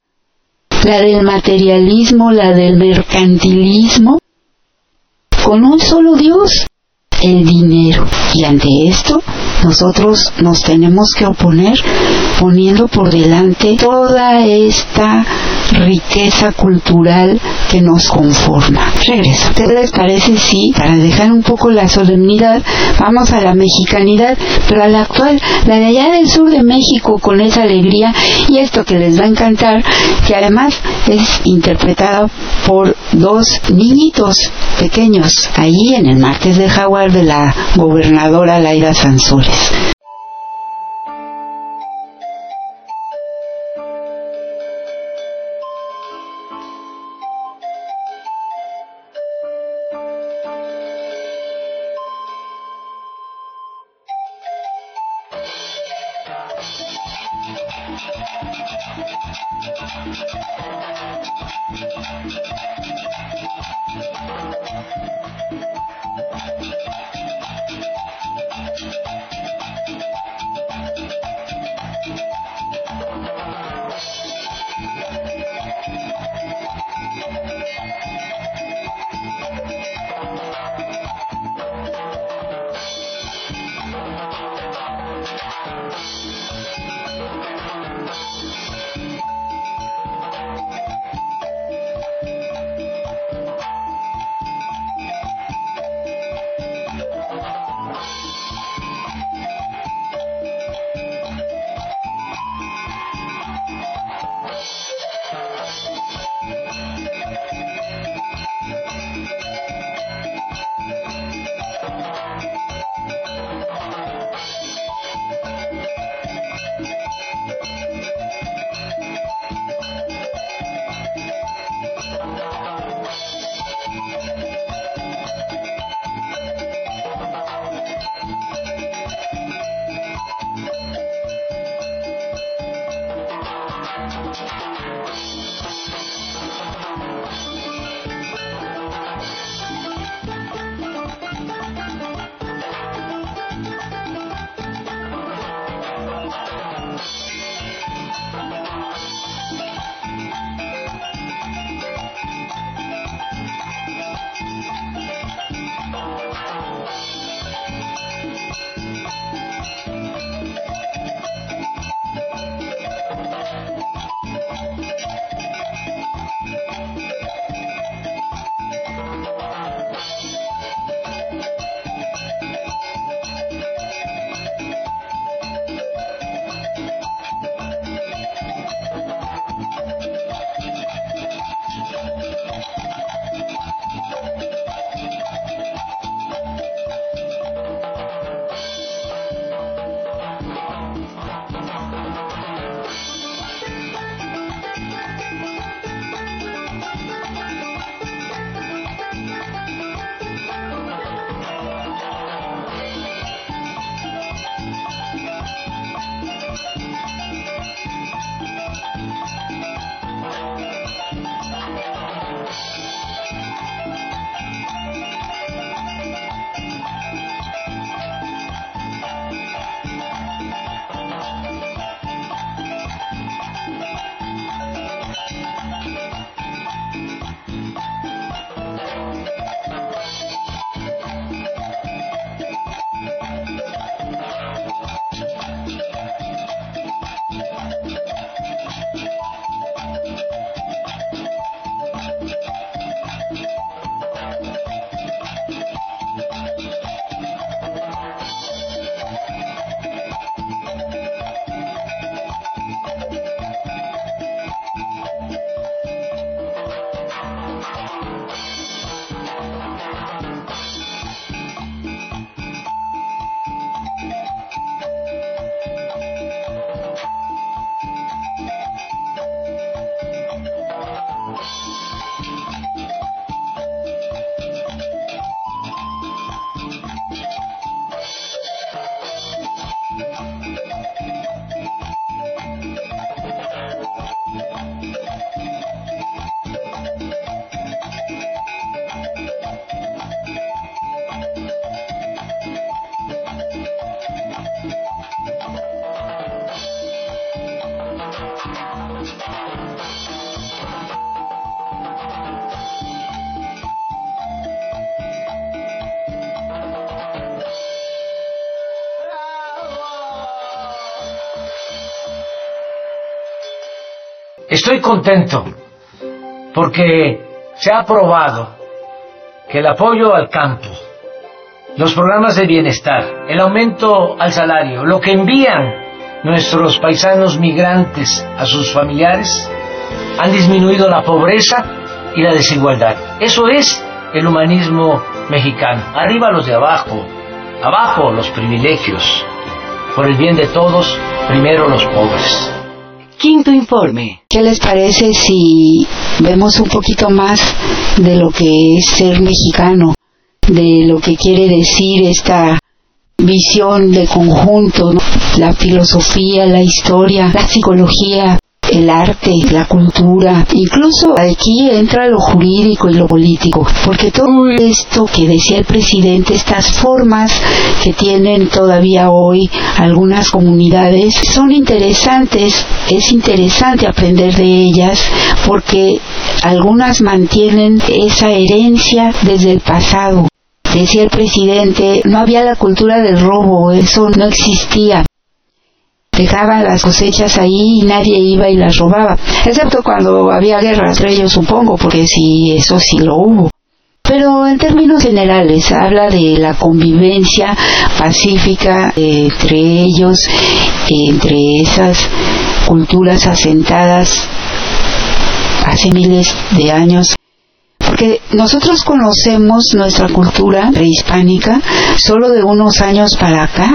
la del materialismo, la del mercantilismo, con un solo Dios, el dinero. Y ante esto, nosotros nos tenemos que oponer poniendo por delante toda esta riqueza cultural que nos conforma. Regreso. ¿Qué les parece? Sí, para dejar un poco la solemnidad, vamos a la mexicanidad, pero a la actual, la de allá del sur de México con esa alegría y esto que les va a encantar, que además es interpretada por dos niñitos pequeños, allí en el martes de Jaguar de la gobernadora Laida Sansores. Estoy contento porque se ha probado que el apoyo al campo, los programas de bienestar, el aumento al salario, lo que envían nuestros paisanos migrantes a sus familiares, han disminuido la pobreza y la desigualdad. Eso es el humanismo mexicano. Arriba los de abajo, abajo los privilegios. Por el bien de todos, primero los pobres. Quinto informe. ¿Qué les parece si vemos un poquito más de lo que es ser mexicano? De lo que quiere decir esta visión de conjunto, la filosofía, la historia, la psicología, el arte, la cultura, incluso aquí entra lo jurídico y lo político, porque todo esto que decía el presidente, estas formas que tienen todavía hoy algunas comunidades, son interesantes, es interesante aprender de ellas, porque algunas mantienen esa herencia desde el pasado. Decía el presidente, no había la cultura del robo, eso no existía dejaban las cosechas ahí y nadie iba y las robaba, excepto cuando había guerra entre ellos, supongo, porque sí, eso sí lo hubo. Pero en términos generales habla de la convivencia pacífica entre ellos, entre esas culturas asentadas hace miles de años. Porque nosotros conocemos nuestra cultura prehispánica solo de unos años para acá,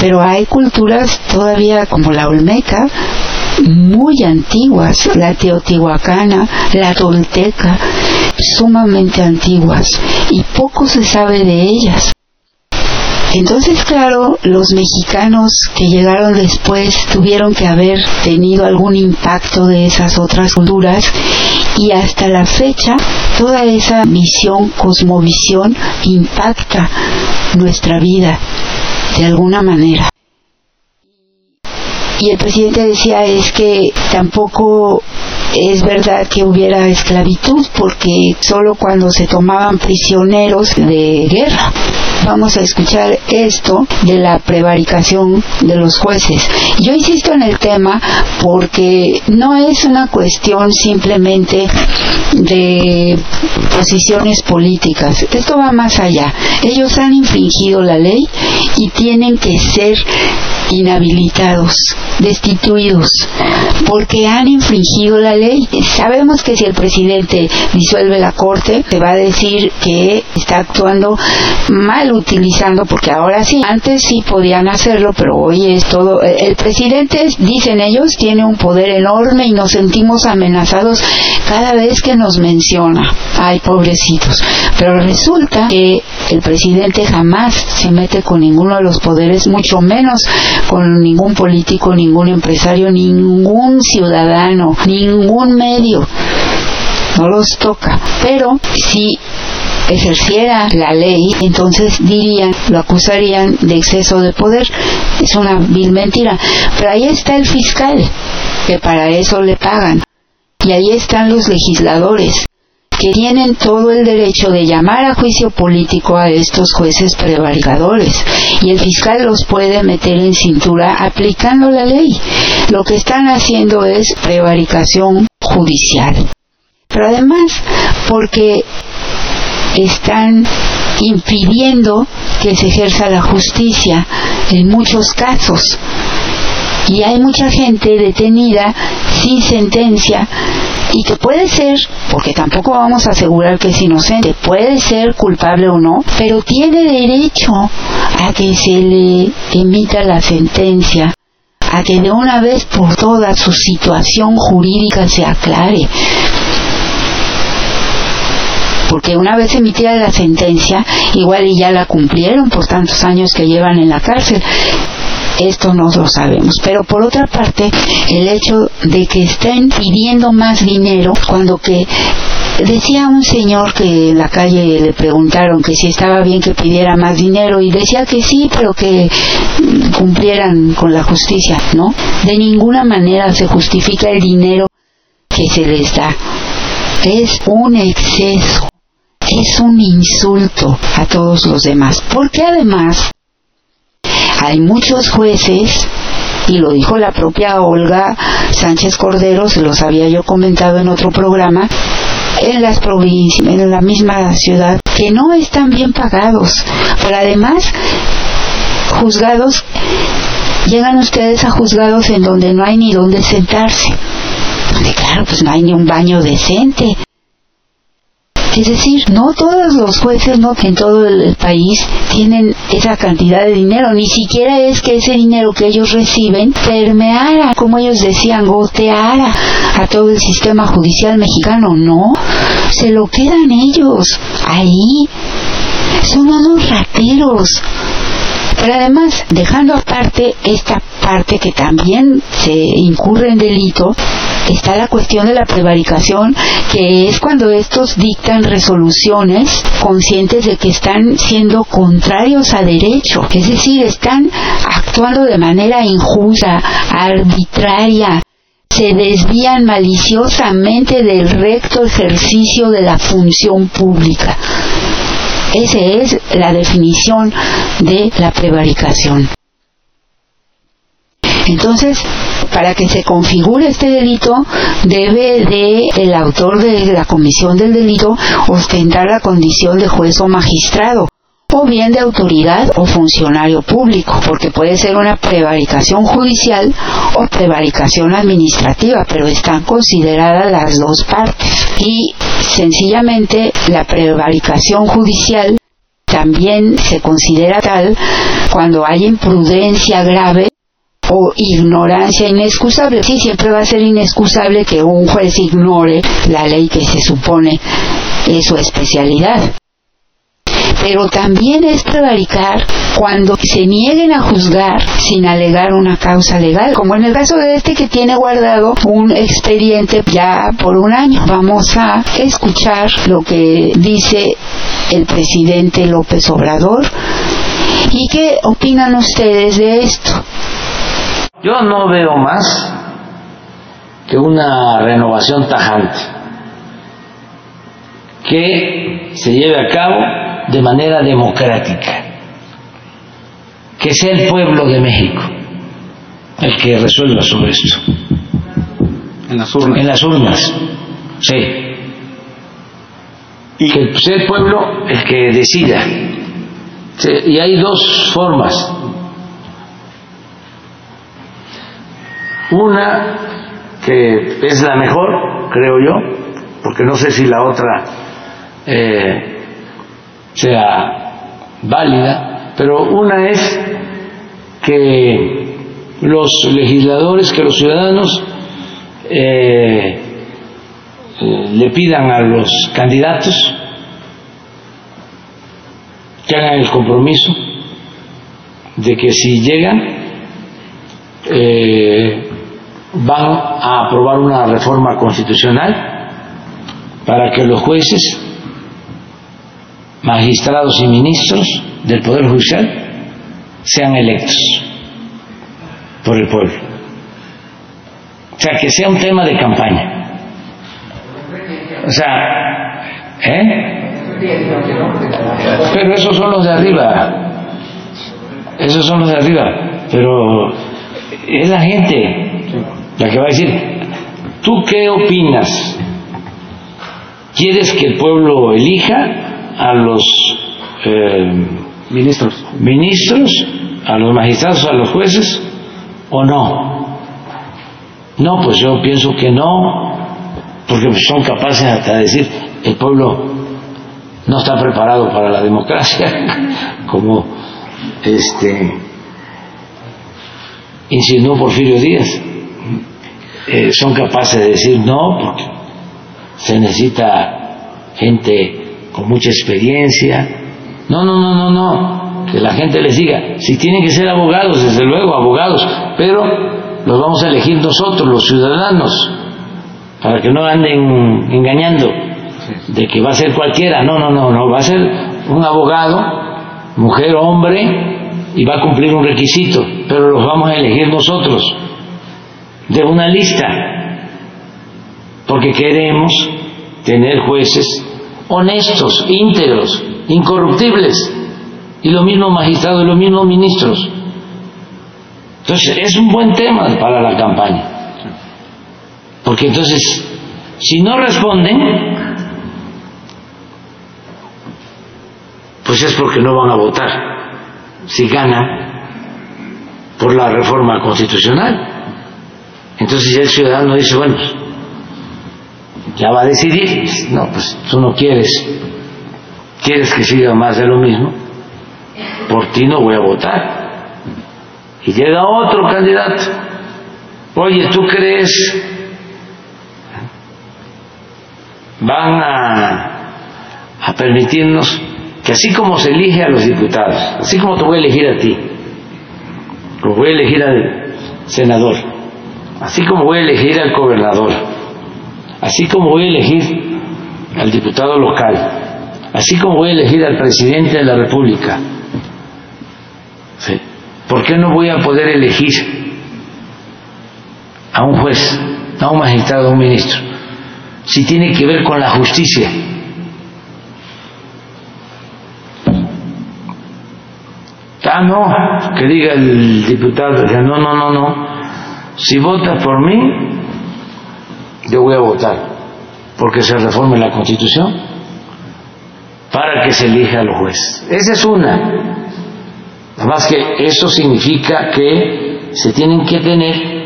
pero hay culturas todavía como la olmeca, muy antiguas, la teotihuacana, la tolteca, sumamente antiguas, y poco se sabe de ellas. Entonces, claro, los mexicanos que llegaron después tuvieron que haber tenido algún impacto de esas otras culturas y hasta la fecha toda esa visión, cosmovisión impacta nuestra vida de alguna manera. Y el presidente decía es que tampoco es verdad que hubiera esclavitud porque solo cuando se tomaban prisioneros de guerra. Vamos a escuchar esto de la prevaricación de los jueces. Yo insisto en el tema porque no es una cuestión simplemente de posiciones políticas. Esto va más allá. Ellos han infringido la ley y tienen que ser inhabilitados, destituidos, porque han infringido la ley. Sabemos que si el presidente disuelve la corte, se va a decir que está actuando mal utilizando, porque ahora sí, antes sí podían hacerlo, pero hoy es todo. El presidente, dicen ellos, tiene un poder enorme y nos sentimos amenazados cada vez que nos menciona. Ay, pobrecitos. Pero resulta que el presidente jamás se mete con ninguno de los poderes, mucho menos con ningún político, ningún empresario, ningún ciudadano, ningún medio. No los toca. Pero si ejerciera la ley, entonces dirían, lo acusarían de exceso de poder. Es una vil mentira. Pero ahí está el fiscal, que para eso le pagan. Y ahí están los legisladores, que tienen todo el derecho de llamar a juicio político a estos jueces prevaricadores y el fiscal los puede meter en cintura aplicando la ley. Lo que están haciendo es prevaricación judicial. Pero además, porque están impidiendo que se ejerza la justicia en muchos casos. Y hay mucha gente detenida sin sentencia y que puede ser, porque tampoco vamos a asegurar que es inocente, puede ser culpable o no, pero tiene derecho a que se le emita la sentencia, a que de una vez por todas su situación jurídica se aclare. Porque una vez emitida la sentencia, igual y ya la cumplieron por tantos años que llevan en la cárcel, esto no lo sabemos. Pero por otra parte, el hecho de que estén pidiendo más dinero cuando que decía un señor que en la calle le preguntaron que si estaba bien que pidiera más dinero y decía que sí, pero que cumplieran con la justicia, ¿no? De ninguna manera se justifica el dinero que se les da. Es un exceso, es un insulto a todos los demás, porque además hay muchos jueces y lo dijo la propia Olga Sánchez Cordero, se los había yo comentado en otro programa, en las provincias, en la misma ciudad, que no están bien pagados. Pero además, juzgados, llegan ustedes a juzgados en donde no hay ni dónde sentarse. Claro, pues no hay ni un baño decente. Es decir, no todos los jueces no en todo el país tienen esa cantidad de dinero, ni siquiera es que ese dinero que ellos reciben permeara, como ellos decían, goteara a todo el sistema judicial mexicano, no, se lo quedan ellos ahí. Son unos rateros, pero además, dejando aparte esta parte que también se incurre en delito, está la cuestión de la prevaricación, que es cuando estos dictan resoluciones conscientes de que están siendo contrarios a derecho, es decir, están actuando de manera injusta, arbitraria, se desvían maliciosamente del recto ejercicio de la función pública. Esa es la definición de la prevaricación. Entonces, para que se configure este delito, debe de el autor de la comisión del delito ostentar la condición de juez o magistrado o bien de autoridad o funcionario público, porque puede ser una prevaricación judicial o prevaricación administrativa, pero están consideradas las dos partes. Y sencillamente la prevaricación judicial también se considera tal cuando hay imprudencia grave o ignorancia inexcusable. Sí, siempre va a ser inexcusable que un juez ignore la ley que se supone es su especialidad pero también es prevaricar cuando se nieguen a juzgar sin alegar una causa legal, como en el caso de este que tiene guardado un expediente ya por un año. Vamos a escuchar lo que dice el presidente López Obrador y qué opinan ustedes de esto. Yo no veo más que una renovación tajante que se lleve a cabo de manera democrática. Que sea el pueblo de México el que resuelva sobre esto. En las urnas. En las urnas, sí. Y que sea el pueblo el que decida. y hay dos formas. Una que es la mejor, creo yo, porque no sé si la otra eh, sea válida, pero una es que los legisladores, que los ciudadanos eh, le pidan a los candidatos que hagan el compromiso de que si llegan eh, van a aprobar una reforma constitucional para que los jueces magistrados y ministros del Poder Judicial sean electos por el pueblo. O sea, que sea un tema de campaña. O sea, ¿eh? Pero esos son los de arriba. Esos son los de arriba. Pero es la gente la que va a decir, ¿tú qué opinas? ¿Quieres que el pueblo elija a los eh, ministros. ministros, a los magistrados, a los jueces, o no? No, pues yo pienso que no, porque son capaces hasta de decir, el pueblo no está preparado para la democracia, como este insinuó Porfirio Díaz. Eh, son capaces de decir no, porque se necesita gente con mucha experiencia. No, no, no, no, no. Que la gente les diga, si tienen que ser abogados, desde luego, abogados, pero los vamos a elegir nosotros, los ciudadanos, para que no anden engañando de que va a ser cualquiera. No, no, no, no, va a ser un abogado, mujer o hombre, y va a cumplir un requisito, pero los vamos a elegir nosotros, de una lista, porque queremos tener jueces honestos, íntegros, incorruptibles, y los mismos magistrados y los mismos ministros. Entonces, es un buen tema para la campaña. Porque entonces, si no responden, pues es porque no van a votar. Si ganan por la reforma constitucional. Entonces ya el ciudadano dice, bueno, ya va a decidir. No, pues tú no quieres, quieres que siga más de lo mismo, por ti no voy a votar. Y llega otro candidato. Oye, ¿tú crees van a, permitirnos que así como se elige a los diputados, así como te voy a elegir a ti, como voy a elegir al senador, así como voy a elegir al gobernador, así como voy a elegir al diputado local, así como voy a elegir al presidente de la República. ¿por qué no voy a poder elegir a un juez, a un magistrado, a un ministro, si tiene que ver con la justicia? Ah, no, que diga el diputado, no, no, no, no. Si votas por mí, yo voy a votar porque se reforme la constitución para que se elija a los jueces. Esa es una. Nada más que eso significa que se tienen que tener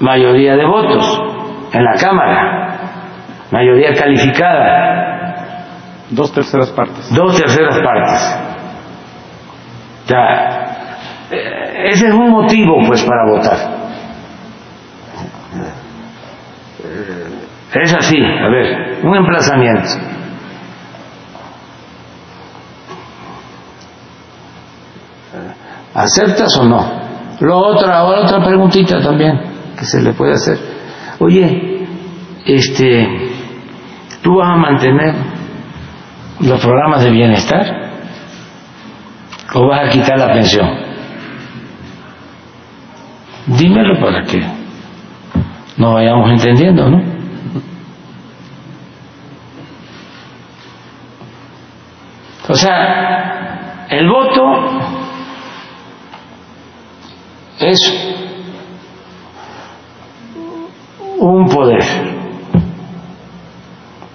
mayoría de votos en la Cámara, mayoría calificada. Dos terceras partes. Dos terceras partes. Ya, eh, ese es un motivo pues para votar. Es así, a ver, un emplazamiento. ¿Aceptas o no? Lo otra, otra preguntita también que se le puede hacer. Oye, este, ¿tú vas a mantener los programas de bienestar? ¿O vas a quitar la pensión? Dímelo para que nos vayamos entendiendo, ¿no? O sea, el voto es un poder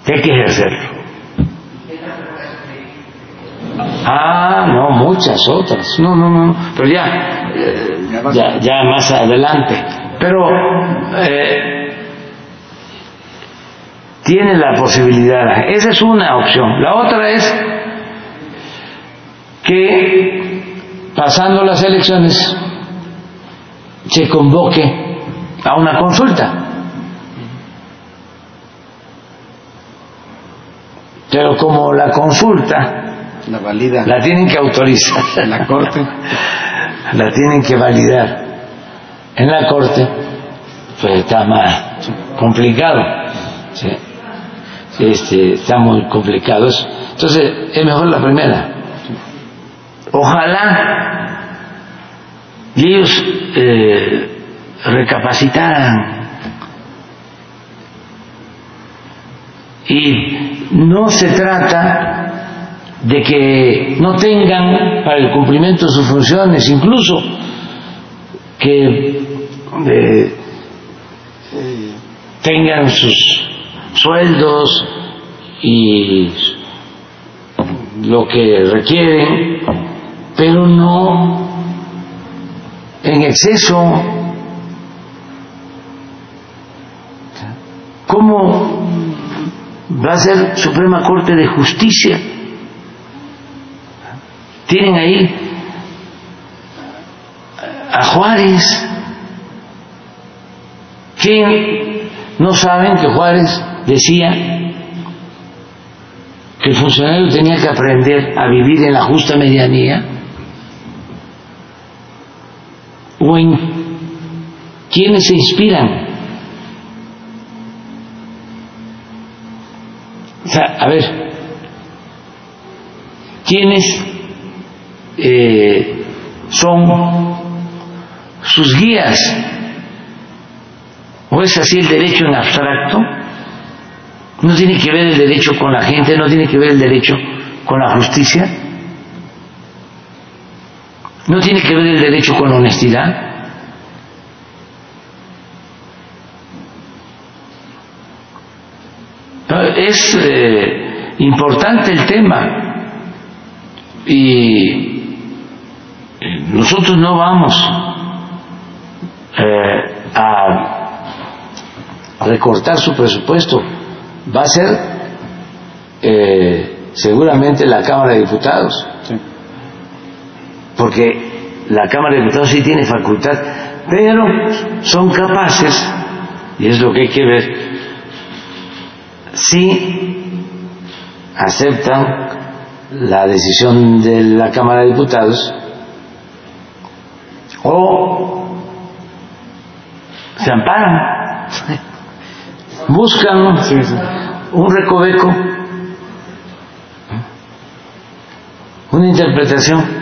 que hay que ejercerlo. Ah, no, muchas otras. No, no, no, pero ya, ya, ya más adelante. Pero eh, tiene la posibilidad. Esa es una opción. La otra es que pasando las elecciones se convoque a una consulta. Pero como la consulta La valida. la tienen que autorizar La Corte. la tienen que validar en la corte, pues está más complicado. Este, está muy complicado eso. Entonces, es mejor la primera. Ojalá y ellos eh, recapacitaran y no se trata de que no tengan para el cumplimiento de sus funciones, incluso que eh, tengan sus sueldos y lo que requieren, pero no en exceso. ¿Cómo va a ser Suprema Corte de Justicia? Tienen ahí a Juárez. ¿Quién no saben que Juárez decía que el funcionario tenía que aprender a vivir en la justa medianía? ¿O en quiénes se inspiran? O sea, a ver, ¿quiénes eh, son sus guías? ¿O es así el derecho en abstracto? ¿No tiene que ver el derecho con la gente? ¿No tiene que ver el derecho con la justicia? ¿No tiene que ver el derecho con la honestidad? Es eh, importante el tema y nosotros no vamos eh, a recortar su presupuesto. Va a ser eh, seguramente la Cámara de Diputados. Porque la Cámara de Diputados sí tiene facultad, pero son capaces, y es lo que hay que ver, si aceptan la decisión de la Cámara de Diputados o se amparan, buscan un recoveco, una interpretación.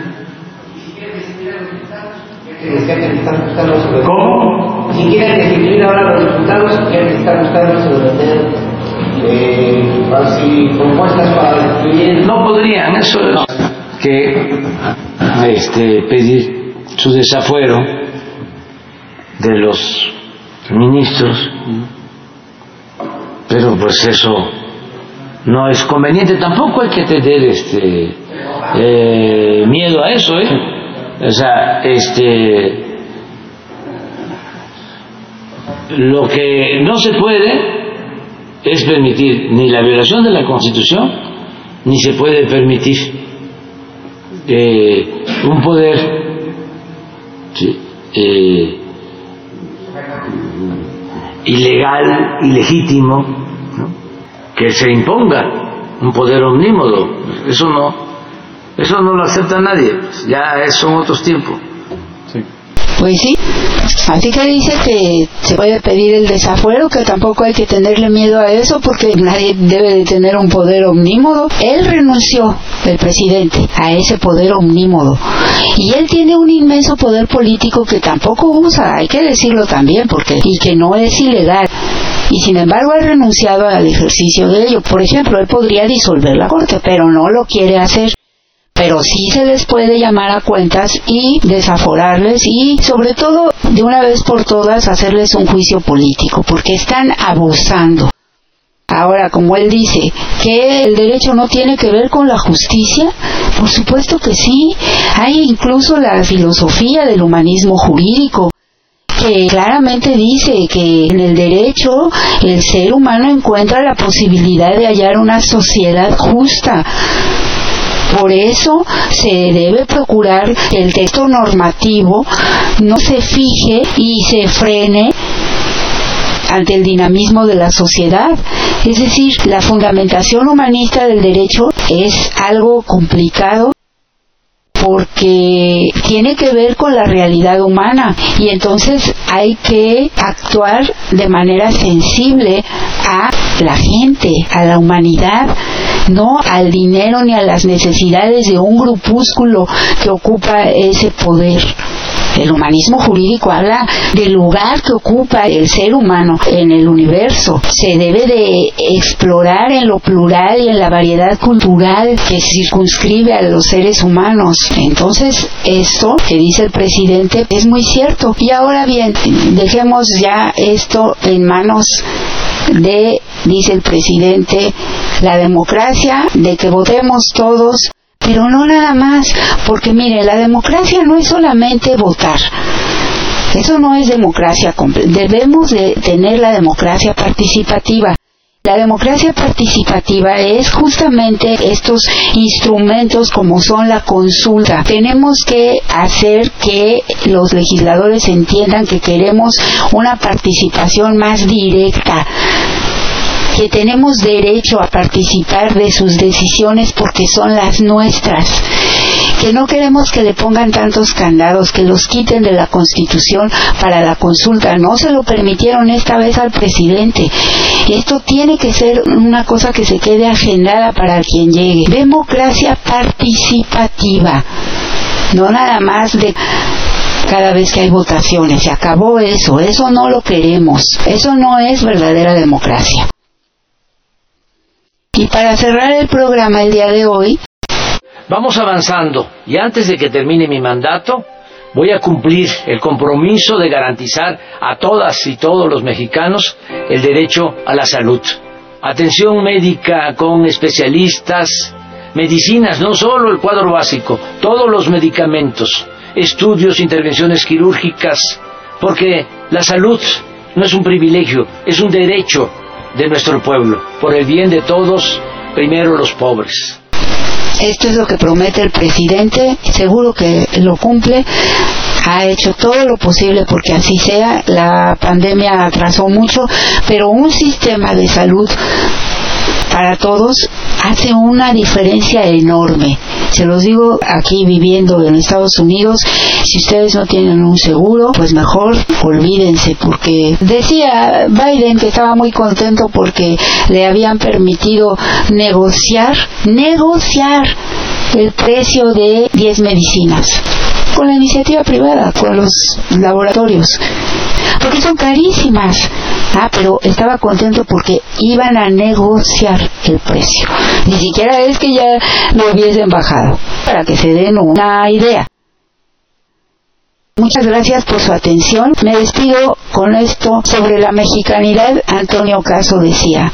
¿Cómo? Si quieren definir ahora los diputados, quieren estar buscando someter eh, así, propuestas para. No podrían, eso es que este, pedir su desafuero de los ministros, pero pues eso no es conveniente, tampoco hay que tener este eh, miedo a eso, ¿eh? O sea, este lo que no se puede es permitir ni la violación de la Constitución, ni se puede permitir eh, un poder eh, ilegal, ilegítimo, que se imponga un poder omnímodo. Eso no, eso no lo acepta nadie. Ya son otros tiempos. Pues sí, así que dice que se puede pedir el desafuero, que tampoco hay que tenerle miedo a eso porque nadie debe de tener un poder omnímodo. Él renunció, el presidente, a ese poder omnímodo. Y él tiene un inmenso poder político que tampoco usa, hay que decirlo también, porque y que no es ilegal. Y sin embargo ha renunciado al ejercicio de ello. Por ejemplo, él podría disolver la corte, pero no lo quiere hacer pero sí se les puede llamar a cuentas y desaforarles y sobre todo de una vez por todas hacerles un juicio político porque están abusando. Ahora, como él dice, que el derecho no tiene que ver con la justicia, por supuesto que sí. Hay incluso la filosofía del humanismo jurídico que claramente dice que en el derecho el ser humano encuentra la posibilidad de hallar una sociedad justa por eso se debe procurar que el texto normativo no se fije y se frene ante el dinamismo de la sociedad. Es decir, la fundamentación humanista del derecho es algo complicado porque tiene que ver con la realidad humana y entonces hay que actuar de manera sensible a la gente, a la humanidad, no al dinero ni a las necesidades de un grupúsculo que ocupa ese poder. El humanismo jurídico habla del lugar que ocupa el ser humano en el universo. Se debe de explorar en lo plural y en la variedad cultural que circunscribe a los seres humanos. Entonces, esto que dice el presidente es muy cierto. Y ahora bien, dejemos ya esto en manos de, dice el presidente, la democracia, de que votemos todos pero no nada más, porque mire, la democracia no es solamente votar. Eso no es democracia. Debemos de tener la democracia participativa. La democracia participativa es justamente estos instrumentos como son la consulta. Tenemos que hacer que los legisladores entiendan que queremos una participación más directa que tenemos derecho a participar de sus decisiones porque son las nuestras, que no queremos que le pongan tantos candados, que los quiten de la Constitución para la consulta. No se lo permitieron esta vez al presidente. Esto tiene que ser una cosa que se quede agendada para quien llegue. Democracia participativa, no nada más de cada vez que hay votaciones. Se acabó eso, eso no lo queremos, eso no es verdadera democracia. Y para cerrar el programa el día de hoy, Vamos avanzando y antes de que termine mi mandato, voy a cumplir el compromiso de garantizar a todas y todos los mexicanos el derecho a la salud. Atención médica con especialistas, medicinas, no solo el cuadro básico, todos los medicamentos, estudios, intervenciones quirúrgicas, porque la salud no es un privilegio, es un derecho de nuestro pueblo, por el bien de todos, primero los pobres. Esto es lo que promete el presidente, seguro que lo cumple. Ha hecho todo lo posible porque así sea. La pandemia atrasó mucho, pero un sistema de salud para todos hace una diferencia enorme. Se los digo aquí viviendo en Estados Unidos, si ustedes no tienen un seguro, pues mejor olvídense porque decía Biden que estaba muy contento porque le habían permitido negociar, negociar el precio de 10 medicinas con la iniciativa privada, con los laboratorios, porque son carísimas. Ah, pero estaba contento porque iban a negociar el precio. Ni siquiera es que ya lo hubiesen bajado, para que se den una idea. Muchas gracias por su atención. Me despido con esto sobre la mexicanidad. Antonio Caso decía,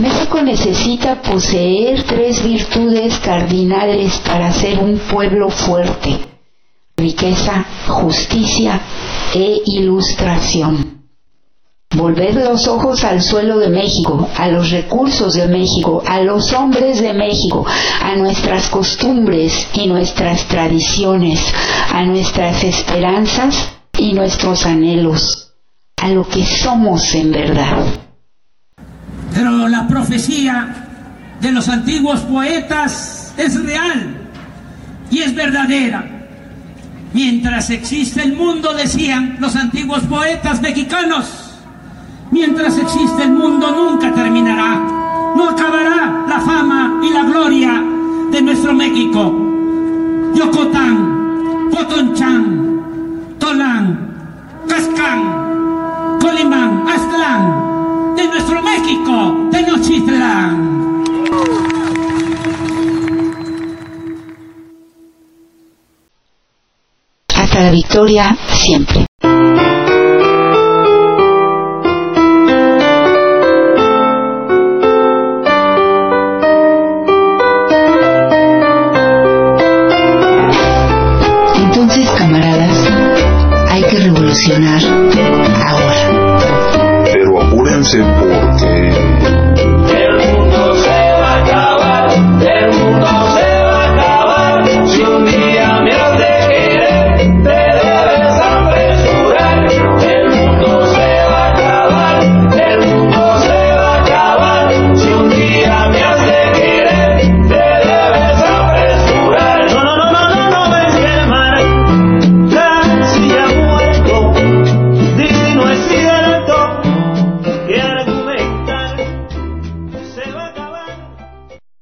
México necesita poseer tres virtudes cardinales para ser un pueblo fuerte. Riqueza, justicia e ilustración. Volver los ojos al suelo de México, a los recursos de México, a los hombres de México, a nuestras costumbres y nuestras tradiciones, a nuestras esperanzas y nuestros anhelos, a lo que somos en verdad. Pero la profecía de los antiguos poetas es real y es verdadera. Mientras existe el mundo, decían los antiguos poetas mexicanos, mientras existe el mundo nunca terminará, no acabará la fama y la gloria de nuestro México. Yocotán, Potonchan, Tolán, Cascán, Colimán, Aztlán, de nuestro México, de Nochitlán. la victoria siempre. Entonces, camaradas, hay que revolucionar